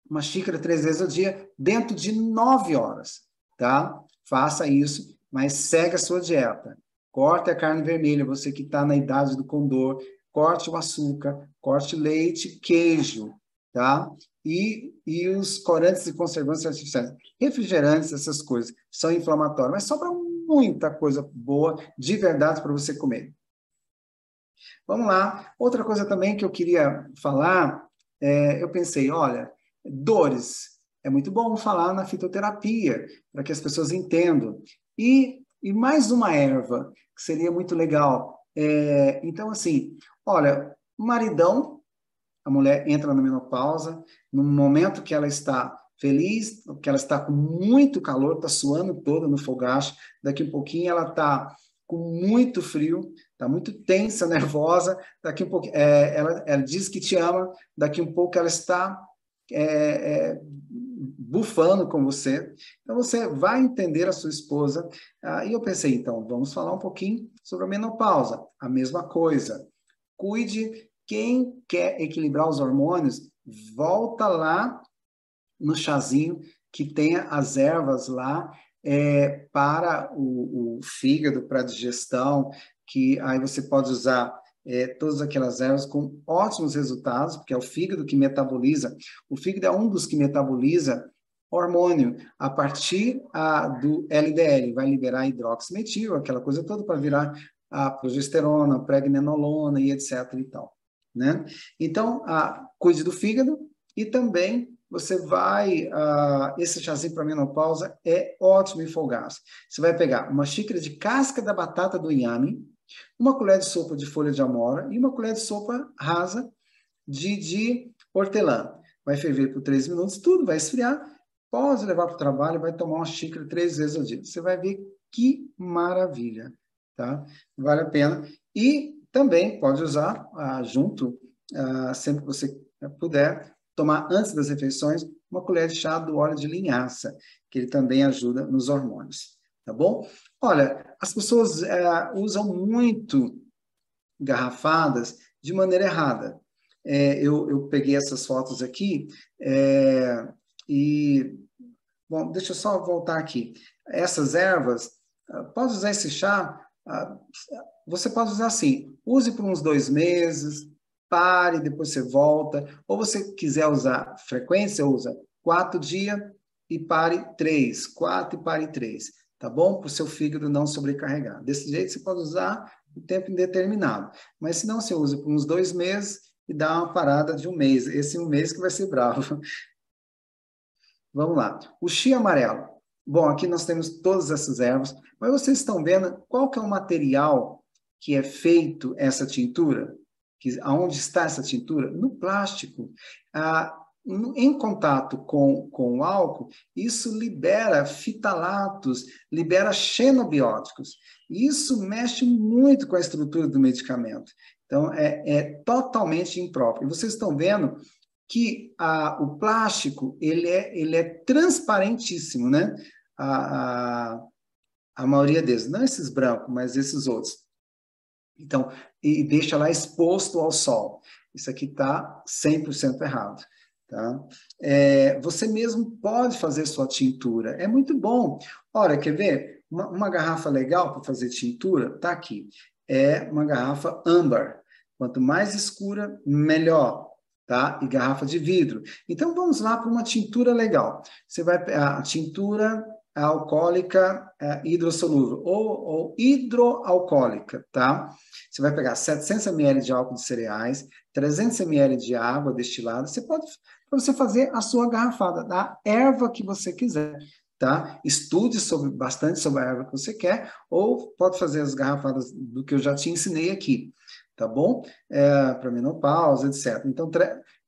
uma xícara três vezes ao dia dentro de nove horas, tá? Faça isso, mas segue a sua dieta. Corte a carne vermelha, você que está na idade do condor, corte o açúcar, corte leite, queijo, tá? E, e os corantes e conservantes artificiais, refrigerantes, essas coisas, são inflamatórios, mas sobra muita coisa boa, de verdade, para você comer. Vamos lá. Outra coisa também que eu queria falar, é, eu pensei, olha, dores, é muito bom falar na fitoterapia, para que as pessoas entendam. E, e mais uma erva, que seria muito legal. É, então, assim, olha, maridão a mulher entra na menopausa, no momento que ela está feliz, que ela está com muito calor, está suando toda no fogacho, daqui a um pouquinho ela está com muito frio, está muito tensa, nervosa. Daqui um pouco, é, ela, ela diz que te ama. Daqui um pouco ela está é, é, bufando com você. Então você vai entender a sua esposa. Ah, e eu pensei, então vamos falar um pouquinho sobre a menopausa. A mesma coisa. Cuide. Quem quer equilibrar os hormônios, volta lá no chazinho que tenha as ervas lá é, para o, o fígado, para a digestão, que aí você pode usar é, todas aquelas ervas com ótimos resultados, porque é o fígado que metaboliza. O fígado é um dos que metaboliza hormônio a partir a, do LDL, vai liberar hidroximetil, aquela coisa toda para virar a progesterona, pregnenolona e etc e tal, né? Então, a, cuide do fígado e também você vai, uh, esse chazinho para menopausa é ótimo e folgaz. Você vai pegar uma xícara de casca da batata do inhame, uma colher de sopa de folha de amora e uma colher de sopa rasa de, de hortelã. Vai ferver por três minutos, tudo vai esfriar, pode levar para o trabalho, vai tomar uma xícara três vezes ao dia. Você vai ver que maravilha, tá? Vale a pena. E também pode usar uh, junto, uh, sempre que você puder, tomar antes das refeições uma colher de chá do óleo de linhaça, que ele também ajuda nos hormônios, tá bom? Olha, as pessoas é, usam muito garrafadas de maneira errada. É, eu, eu, peguei essas fotos aqui é, e, bom, deixa eu só voltar aqui. Essas ervas, ah, pode usar esse chá, ah, você pode usar assim, use por uns dois meses, pare, depois você volta. Ou você quiser usar frequência, usa quatro dias e pare três, quatro e pare três, tá bom? Para o seu fígado não sobrecarregar. Desse jeito você pode usar o tempo indeterminado. Mas se não, você usa por uns dois meses e dá uma parada de um mês. Esse um mês que vai ser bravo. Vamos lá. O chia amarelo. Bom, aqui nós temos todas essas ervas, mas vocês estão vendo qual que é o material que é feito essa tintura? que aonde está essa tintura? No plástico. Ah, em contato com, com o álcool, isso libera fitalatos, libera xenobióticos. Isso mexe muito com a estrutura do medicamento. Então, é, é totalmente impróprio. Vocês estão vendo que a, o plástico ele é, ele é transparentíssimo, né? A, a, a maioria deles, não esses brancos, mas esses outros. Então, e deixa lá exposto ao sol. Isso aqui está 100% errado. Tá? É, você mesmo pode fazer sua tintura. É muito bom. Olha, quer ver? Uma, uma garrafa legal para fazer tintura está aqui. É uma garrafa âmbar. Quanto mais escura, melhor. Tá? E garrafa de vidro. Então vamos lá para uma tintura legal. Você vai a tintura alcoólica é, hidrossolúvel ou, ou hidroalcoólica, tá? Você vai pegar 700 ml de álcool de cereais, 300 ml de água destilada. Você pode para você fazer a sua garrafada da erva que você quiser, tá? Estude sobre bastante sobre a erva que você quer ou pode fazer as garrafadas do que eu já te ensinei aqui, tá bom? É, para menopausa, etc. Então,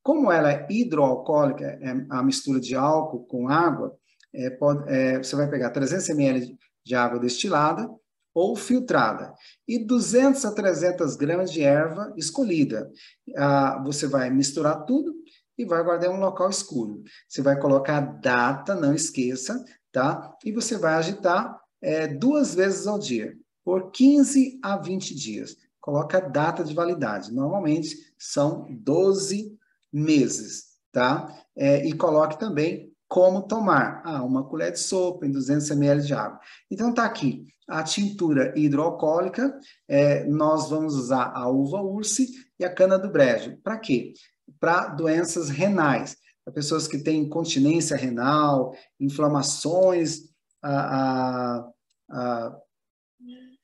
como ela é hidroalcoólica, é a mistura de álcool com água, é, pode, é, você vai pegar 300 ml de água destilada ou filtrada e 200 a 300 gramas de erva escolhida. Ah, você vai misturar tudo e vai guardar em um local escuro. Você vai colocar data, não esqueça, tá? E você vai agitar é, duas vezes ao dia, por 15 a 20 dias. Coloca a data de validade. Normalmente são 12 meses, tá? É, e coloque também como tomar? Ah, uma colher de sopa em 200 ml de água. Então tá aqui a tintura hidroalcoólica, é, nós vamos usar a uva urse e a cana do brejo. Para quê? Para doenças renais, para pessoas que têm incontinência renal, inflamações a, a, a,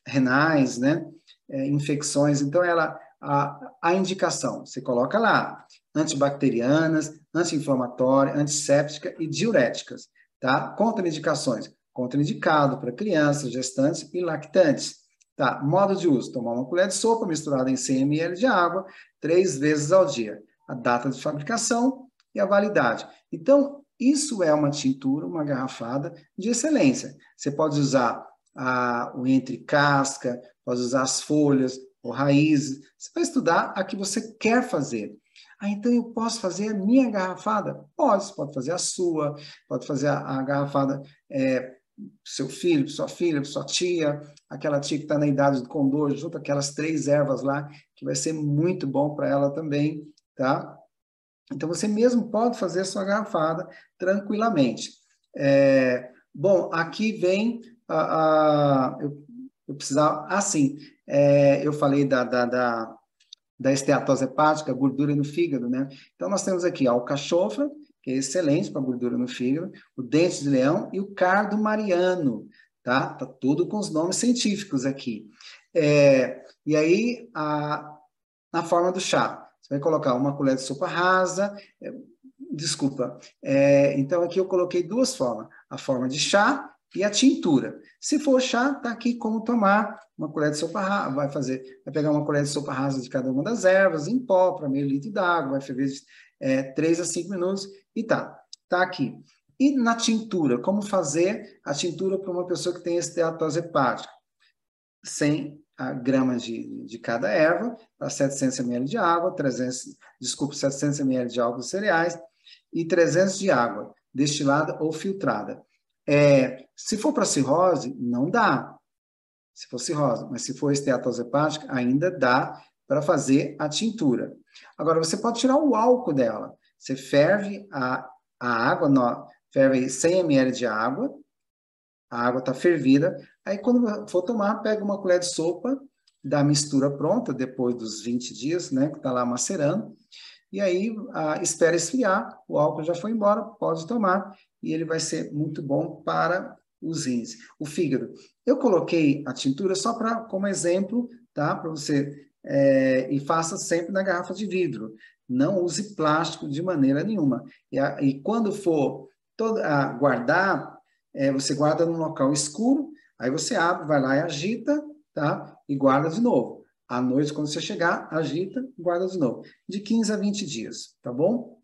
renais, né? É, infecções. Então ela a, a indicação, você coloca lá antibacterianas, anti-inflamatória, antisséptica e diuréticas, tá? Contraindicações, contraindicado para crianças, gestantes e lactantes. Tá, modo de uso, tomar uma colher de sopa misturada em 100 ml de água, três vezes ao dia. A data de fabricação e a validade. Então, isso é uma tintura, uma garrafada de excelência. Você pode usar a, o entre casca, pode usar as folhas ou raízes. Você vai estudar a que você quer fazer. Ah, então eu posso fazer a minha garrafada? Pode, você pode fazer a sua, pode fazer a, a garrafada é, seu filho, sua filha, sua tia, aquela tia que está na idade do condor, junto aquelas três ervas lá, que vai ser muito bom para ela também, tá? Então você mesmo pode fazer a sua garrafada tranquilamente. É, bom, aqui vem a, a eu, eu precisava, assim, é, eu falei da, da, da da esteatose hepática, gordura no fígado, né? Então, nós temos aqui a alcachofra, que é excelente para gordura no fígado, o dente de leão e o cardo mariano, tá? Tá tudo com os nomes científicos aqui. É, e aí, a, na forma do chá, você vai colocar uma colher de sopa rasa, é, desculpa, é, então aqui eu coloquei duas formas, a forma de chá e a tintura. Se for chá, tá aqui como tomar uma colher de sopa rasa, vai fazer, vai pegar uma colher de sopa rasa de cada uma das ervas em pó para meio litro d'água, vai ferver é, 3 a 5 minutos e tá, tá aqui. E na tintura, como fazer a tintura para uma pessoa que tem esteatose hepática? 100 gramas de, de cada erva, para 700 ml de água, 300, desculpa, 700 ml de álcool cereais e 300 de água, destilada ou filtrada. É, se for para cirrose, não dá. Se for cirrose, mas se for esteatose hepática, ainda dá para fazer a tintura. Agora, você pode tirar o álcool dela. Você ferve a, a água, no, ferve 100 ml de água, a água está fervida. Aí, quando for tomar, pega uma colher de sopa da mistura pronta, depois dos 20 dias, né, que está lá macerando. E aí, a, espera esfriar, o álcool já foi embora, pode tomar e ele vai ser muito bom para os rins. O fígado. Eu coloquei a tintura só para como exemplo, tá? Para você é, e faça sempre na garrafa de vidro. Não use plástico de maneira nenhuma. E, a, e quando for a, guardar, é, você guarda num local escuro. Aí você abre, vai lá e agita, tá? E guarda de novo. À noite, quando você chegar, agita, guarda de novo. De 15 a 20 dias, tá bom?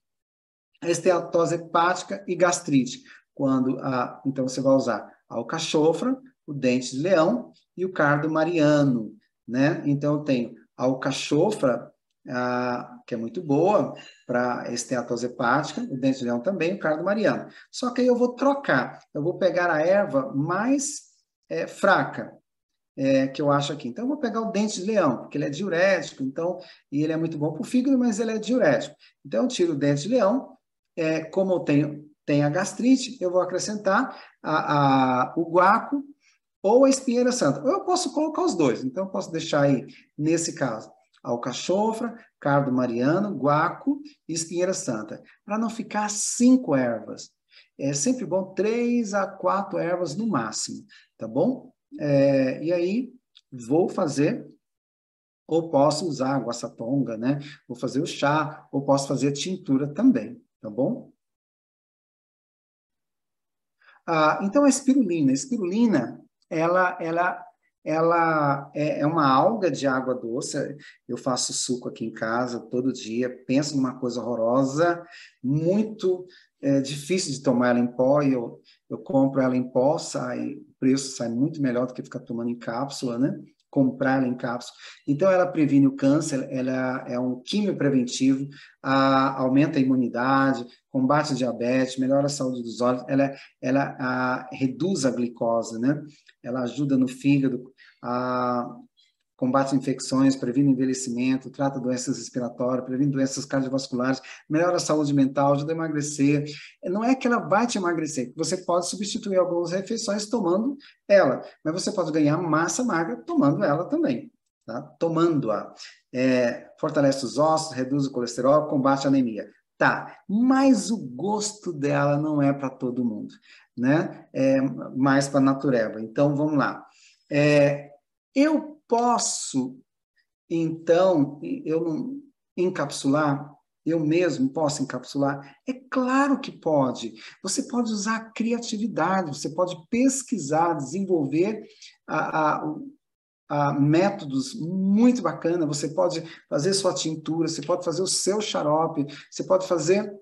Esteatose hepática e gastrite. Quando a, então você vai usar a alcachofra, o dente de leão e o cardo mariano, né? Então eu tenho a alcachofra, a, que é muito boa para esteatose hepática, o dente de leão também, o cardo mariano. Só que aí eu vou trocar, eu vou pegar a erva mais é, fraca, é, que eu acho aqui. Então, eu vou pegar o dente de leão, porque ele é diurético, então, e ele é muito bom para o fígado, mas ele é diurético. Então, eu tiro o dente de leão, é, como eu tenho, tenho a gastrite, eu vou acrescentar a, a, o guaco ou a espinheira santa. Ou eu posso colocar os dois, então eu posso deixar aí, nesse caso, alcachofra, cardo mariano, guaco e espinheira santa, para não ficar cinco ervas. É sempre bom três a quatro ervas no máximo, tá bom? É, e aí, vou fazer ou posso usar a guaçatonga, né? Vou fazer o chá, ou posso fazer a tintura também tá bom? Ah, então, a espirulina. A espirulina, ela, ela, ela é, é uma alga de água doce. Eu faço suco aqui em casa todo dia. Penso numa coisa horrorosa, muito é, difícil de tomar ela em pó. E eu, eu compro ela em pó, sai, o preço sai muito melhor do que ficar tomando em cápsula, né? Comprar em cápsula. Então, ela previne o câncer, ela é um químio preventivo, a, aumenta a imunidade, combate a diabetes, melhora a saúde dos olhos, ela, ela a, reduz a glicose, né? Ela ajuda no fígado, a, combate infecções, previne envelhecimento, trata doenças respiratórias, previne doenças cardiovasculares, melhora a saúde mental, ajuda a emagrecer. Não é que ela vai te emagrecer, você pode substituir algumas refeições tomando ela, mas você pode ganhar massa magra tomando ela também. Tá? Tomando-a. É, fortalece os ossos, reduz o colesterol, combate a anemia. Tá, mas o gosto dela não é para todo mundo, né? É mais para a natureba. Então, vamos lá. É, eu posso, então, eu encapsular? Eu mesmo posso encapsular? É claro que pode. Você pode usar criatividade, você pode pesquisar, desenvolver a, a, a métodos muito bacana. Você pode fazer sua tintura, você pode fazer o seu xarope, você pode fazer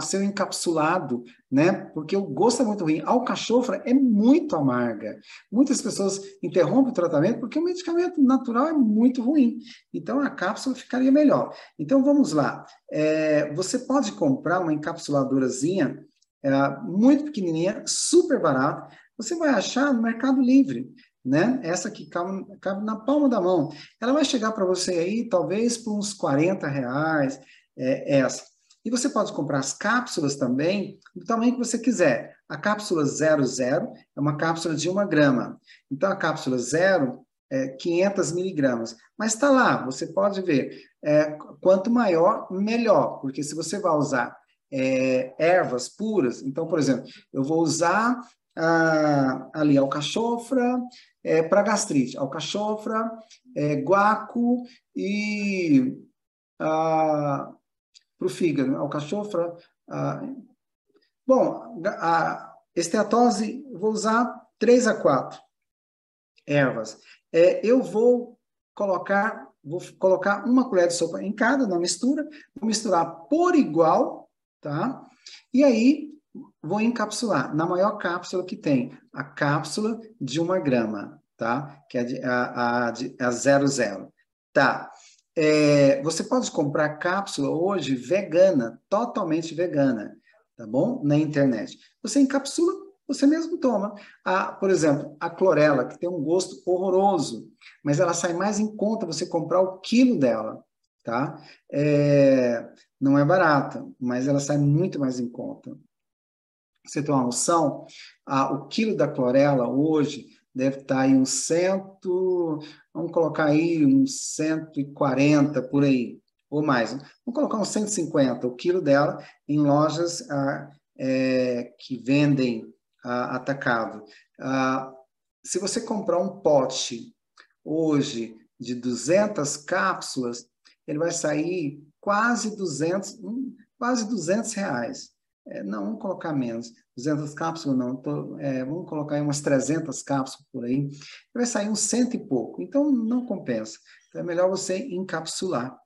seu encapsulado, né? Porque o gosto é muito ruim. A alcachofra é muito amarga. Muitas pessoas interrompem o tratamento porque o medicamento natural é muito ruim. Então a cápsula ficaria melhor. Então vamos lá. É, você pode comprar uma encapsuladorazinha é, muito pequenininha, super barata. Você vai achar no Mercado Livre. Né? Essa que cabe, cabe na palma da mão. Ela vai chegar para você aí, talvez, por uns 40 reais, é, essa. E você pode comprar as cápsulas também do tamanho que você quiser. A cápsula 00 é uma cápsula de uma grama. Então, a cápsula 0 é 500 miligramas. Mas está lá, você pode ver. É, quanto maior, melhor. Porque se você vai usar é, ervas puras, então, por exemplo, eu vou usar ah, ali alcachofra é, para gastrite, alcachofra, é, guaco e... para o fígado, alcachofra. Ah, bom, a esteatose, vou usar 3 a 4 ervas. É, eu vou colocar, vou colocar uma colher de sopa em cada na mistura, vou misturar por igual, tá? E aí vou encapsular na maior cápsula que tem, a cápsula de uma grama, tá? Que é a, a, a, a zero zero. Tá. É, você pode comprar cápsula hoje vegana, totalmente vegana, tá bom? Na internet. Você encapsula, você mesmo toma. A, por exemplo, a clorela, que tem um gosto horroroso, mas ela sai mais em conta você comprar o quilo dela, tá? É, não é barata, mas ela sai muito mais em conta. Você tem uma noção? Ah, o quilo da clorela hoje deve estar tá em uns cento, vamos colocar aí uns 140 por aí, ou mais. Vamos colocar uns 150 o quilo dela em lojas ah, é, que vendem ah, atacado. Ah, se você comprar um pote hoje de 200 cápsulas, ele vai sair quase 200, hum, quase 200 reais. É, não, vamos colocar menos. 200 cápsulas, não. Tô, é, vamos colocar aí umas 300 cápsulas por aí. Vai sair uns cento e pouco. Então, não compensa. Então, é melhor você encapsular,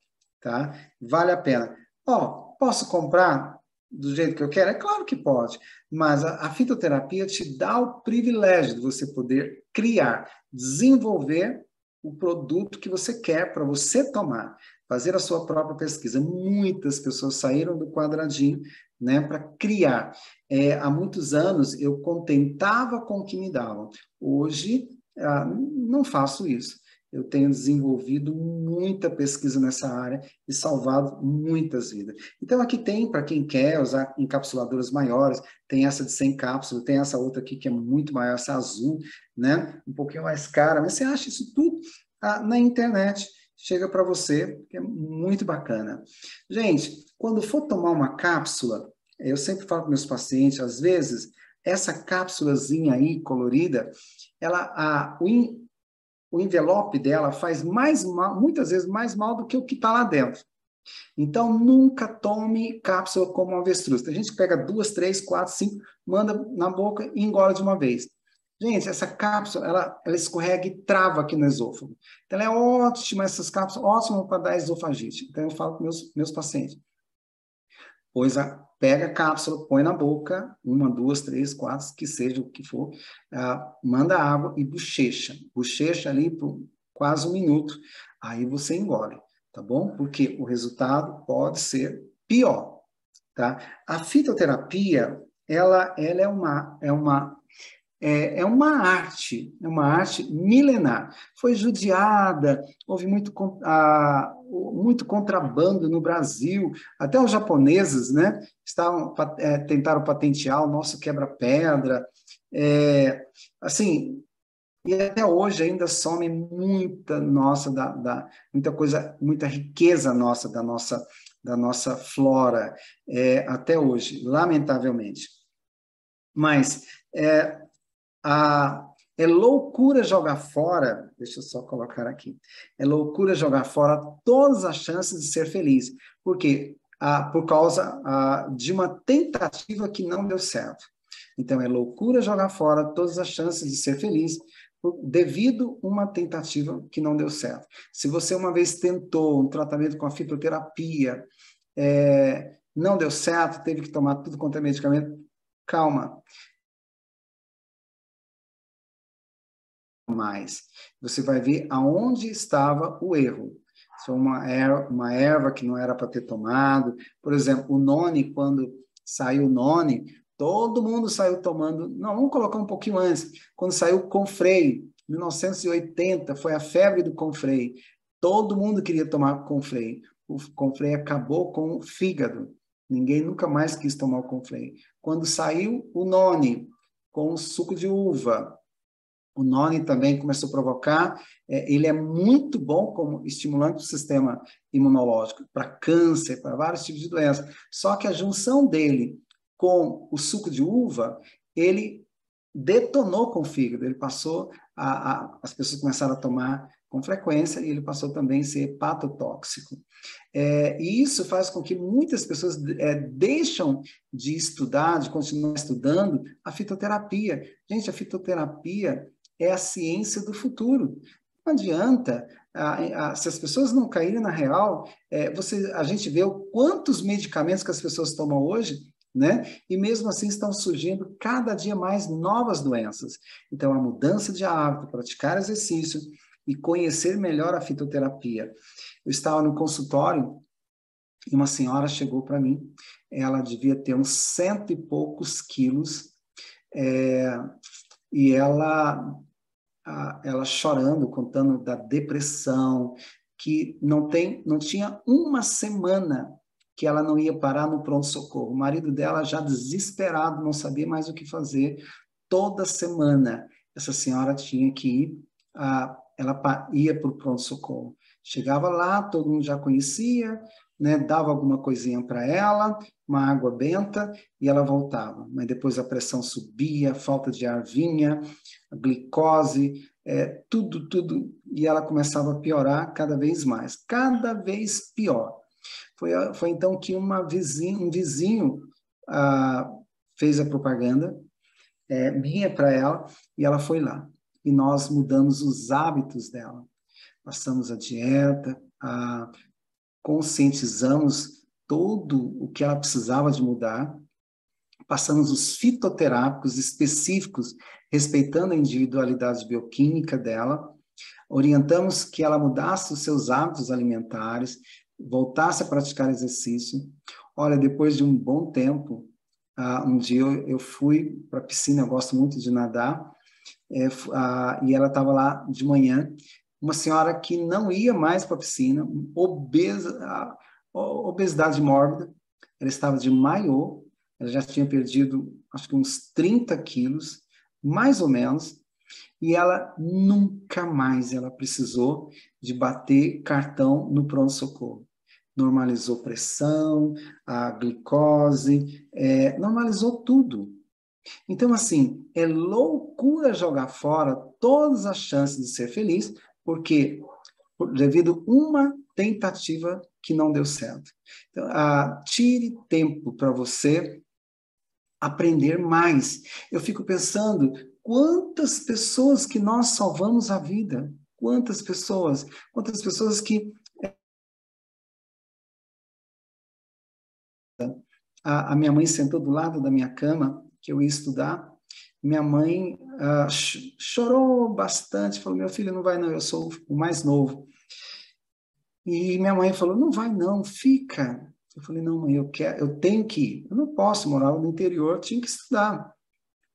tá? Vale a pena. Ó, posso comprar do jeito que eu quero? É claro que pode. Mas a, a fitoterapia te dá o privilégio de você poder criar, desenvolver o produto que você quer para você tomar fazer a sua própria pesquisa. Muitas pessoas saíram do quadradinho né, para criar. É, há muitos anos eu contentava com o que me davam. Hoje ah, não faço isso. Eu tenho desenvolvido muita pesquisa nessa área e salvado muitas vidas. Então, aqui tem, para quem quer usar encapsuladoras maiores, tem essa de 100 cápsulas, tem essa outra aqui que é muito maior, essa azul, né? Um pouquinho mais cara, mas você acha isso tudo ah, na internet chega para você, que é muito bacana. Gente, quando for tomar uma cápsula, eu sempre falo para meus pacientes, às vezes, essa cápsulazinha aí colorida, ela, a, o, in, o envelope dela faz mais mal, muitas vezes mais mal do que o que está lá dentro. Então, nunca tome cápsula como avestruz. Tem gente pega duas, três, quatro, cinco, manda na boca e engole de uma vez. Gente, essa cápsula, ela, ela escorrega e trava aqui no esôfago. Então, ela é ótima, essas cápsulas, ótimas para dar esofagite. Então, eu falo para meus, meus pacientes. Pois a, pega a cápsula, põe na boca, uma, duas, três, quatro, que seja o que for, uh, manda água e bochecha. Bochecha ali por quase um minuto. Aí você engole, tá bom? Porque o resultado pode ser pior, tá? A fitoterapia, ela, ela é uma, é uma é, é uma arte, é uma arte milenar. Foi judiada, houve muito, a, muito contrabando no Brasil, até os japoneses, né, estavam, é, tentaram patentear o nosso quebra-pedra, é, assim, e até hoje ainda some muita nossa, da, da, muita coisa, muita riqueza nossa, da nossa, da nossa flora, é, até hoje, lamentavelmente. Mas é, a, é loucura jogar fora, deixa eu só colocar aqui, é loucura jogar fora todas as chances de ser feliz, porque ah, por causa ah, de uma tentativa que não deu certo. Então, é loucura jogar fora todas as chances de ser feliz devido uma tentativa que não deu certo. Se você uma vez tentou um tratamento com a fitoterapia, é, não deu certo, teve que tomar tudo quanto é medicamento. Calma. Mais. Você vai ver aonde estava o erro. Se uma erva, uma erva que não era para ter tomado. Por exemplo, o noni, quando saiu o noni, todo mundo saiu tomando. Não, vamos colocar um pouquinho antes. Quando saiu o Confrei, 1980, foi a febre do Confrei. Todo mundo queria tomar Confrei. O Confrei acabou com o fígado. Ninguém nunca mais quis tomar o Confrei. Quando saiu o Noni, com suco de uva, o noni também começou a provocar. É, ele é muito bom como estimulante do sistema imunológico, para câncer, para vários tipos de doenças. Só que a junção dele com o suco de uva, ele detonou com o fígado, ele passou a, a, as pessoas começaram a tomar com frequência e ele passou também a ser hepatotóxico. É, e isso faz com que muitas pessoas é, deixam de estudar, de continuar estudando a fitoterapia. Gente, a fitoterapia é a ciência do futuro. Não adianta, a, a, se as pessoas não caírem na real, é, você, a gente vê o quantos medicamentos que as pessoas tomam hoje, né? E mesmo assim estão surgindo cada dia mais novas doenças. Então, a mudança de hábito, praticar exercício e conhecer melhor a fitoterapia. Eu estava no consultório e uma senhora chegou para mim, ela devia ter uns cento e poucos quilos, é, e ela ela chorando, contando da depressão, que não tem, não tinha uma semana que ela não ia parar no pronto-socorro. O marido dela já desesperado, não sabia mais o que fazer. Toda semana essa senhora tinha que ir, ela ia para o pronto-socorro. Chegava lá, todo mundo já conhecia, né, dava alguma coisinha para ela, uma água benta, e ela voltava. Mas depois a pressão subia, a falta de ar vinha, a glicose, é, tudo, tudo, e ela começava a piorar cada vez mais, cada vez pior. Foi, foi então que uma vizinho, um vizinho ah, fez a propaganda é, minha para ela, e ela foi lá. E nós mudamos os hábitos dela. Passamos a dieta, a, conscientizamos todo o que ela precisava de mudar, passamos os fitoterápicos específicos, respeitando a individualidade bioquímica dela, orientamos que ela mudasse os seus hábitos alimentares, voltasse a praticar exercício. Olha, depois de um bom tempo, uh, um dia eu, fui para a piscina, eu gosto muito de nadar, é, uh, e ela estava lá de manhã, uma senhora que não ia mais para a piscina, obesa, obesidade mórbida, ela estava de maiô, ela já tinha perdido acho que uns 30 quilos, mais ou menos, e ela nunca mais ela precisou de bater cartão no pronto-socorro. Normalizou pressão, a glicose, é, normalizou tudo. Então, assim, é loucura jogar fora todas as chances de ser feliz porque devido uma tentativa que não deu certo. Então, ah, tire tempo para você aprender mais. Eu fico pensando quantas pessoas que nós salvamos a vida, quantas pessoas, quantas pessoas que a, a minha mãe sentou do lado da minha cama que eu ia estudar minha mãe uh, chorou bastante, falou: Meu filho, não vai não, eu sou o mais novo. E minha mãe falou: Não vai não, fica. Eu falei: Não, mãe, eu, quero, eu tenho que ir. Eu não posso morar no interior, tinha que estudar,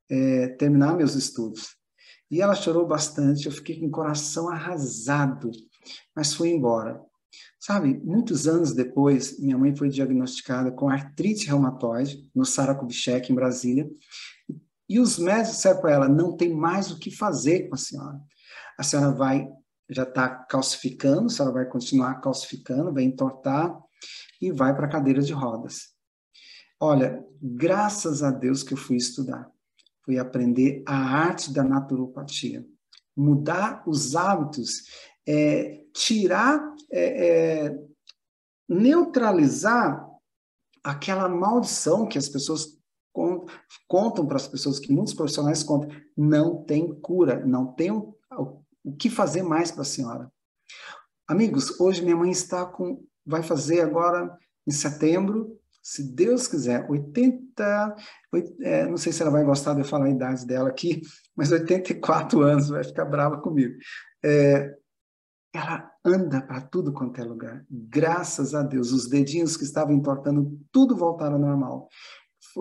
é, terminar meus estudos. E ela chorou bastante, eu fiquei com o coração arrasado, mas fui embora. Sabe, muitos anos depois, minha mãe foi diagnosticada com artrite reumatoide no Sara Kubitschek, em Brasília, e os médicos disseram para ela: não tem mais o que fazer com a senhora. A senhora vai, já está calcificando, a senhora vai continuar calcificando, vai entortar e vai para a cadeira de rodas. Olha, graças a Deus que eu fui estudar, fui aprender a arte da naturopatia, mudar os hábitos, é, tirar, é, é, neutralizar aquela maldição que as pessoas contam para as pessoas, que muitos profissionais contam, não tem cura, não tem o, o que fazer mais para a senhora. Amigos, hoje minha mãe está com, vai fazer agora, em setembro, se Deus quiser, 80, é, não sei se ela vai gostar de eu falar a idade dela aqui, mas 84 anos, vai ficar brava comigo. É, ela anda para tudo quanto é lugar. Graças a Deus, os dedinhos que estavam entortando, tudo voltaram ao normal.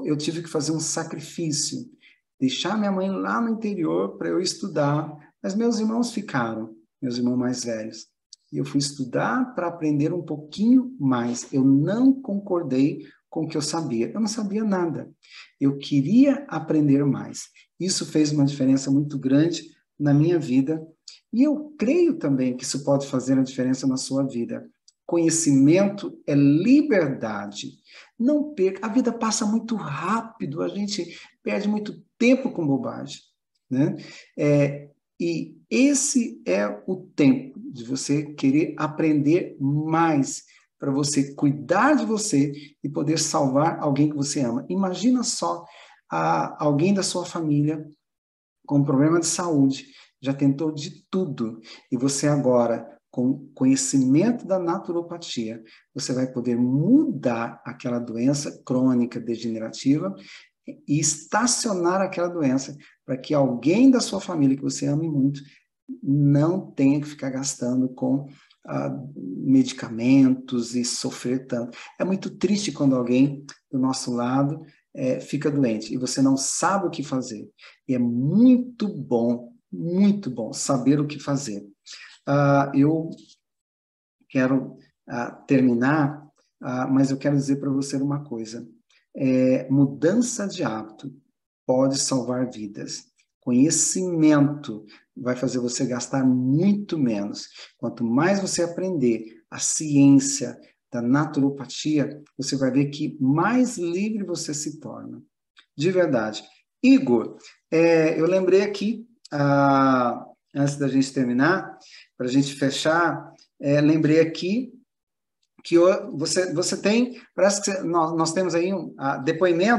Eu tive que fazer um sacrifício, deixar minha mãe lá no interior para eu estudar, mas meus irmãos ficaram, meus irmãos mais velhos. E eu fui estudar para aprender um pouquinho mais. Eu não concordei com o que eu sabia. Eu não sabia nada. Eu queria aprender mais. Isso fez uma diferença muito grande na minha vida e eu creio também que isso pode fazer a diferença na sua vida. Conhecimento é liberdade. Não perca. A vida passa muito rápido, a gente perde muito tempo com bobagem. Né? É, e esse é o tempo de você querer aprender mais, para você cuidar de você e poder salvar alguém que você ama. Imagina só a, alguém da sua família com problema de saúde já tentou de tudo, e você agora, com conhecimento da naturopatia, você vai poder mudar aquela doença crônica degenerativa e estacionar aquela doença para que alguém da sua família que você ame muito não tenha que ficar gastando com ah, medicamentos e sofrer tanto. É muito triste quando alguém do nosso lado é, fica doente e você não sabe o que fazer. E é muito bom muito bom saber o que fazer. Uh, eu quero uh, terminar, uh, mas eu quero dizer para você uma coisa: é, mudança de hábito pode salvar vidas. Conhecimento vai fazer você gastar muito menos. Quanto mais você aprender a ciência da naturopatia, você vai ver que mais livre você se torna. De verdade. Igor, é, eu lembrei aqui ah, antes da gente terminar, para a gente fechar, é, lembrei aqui que você, você tem, parece que nós, nós temos aí um depoimento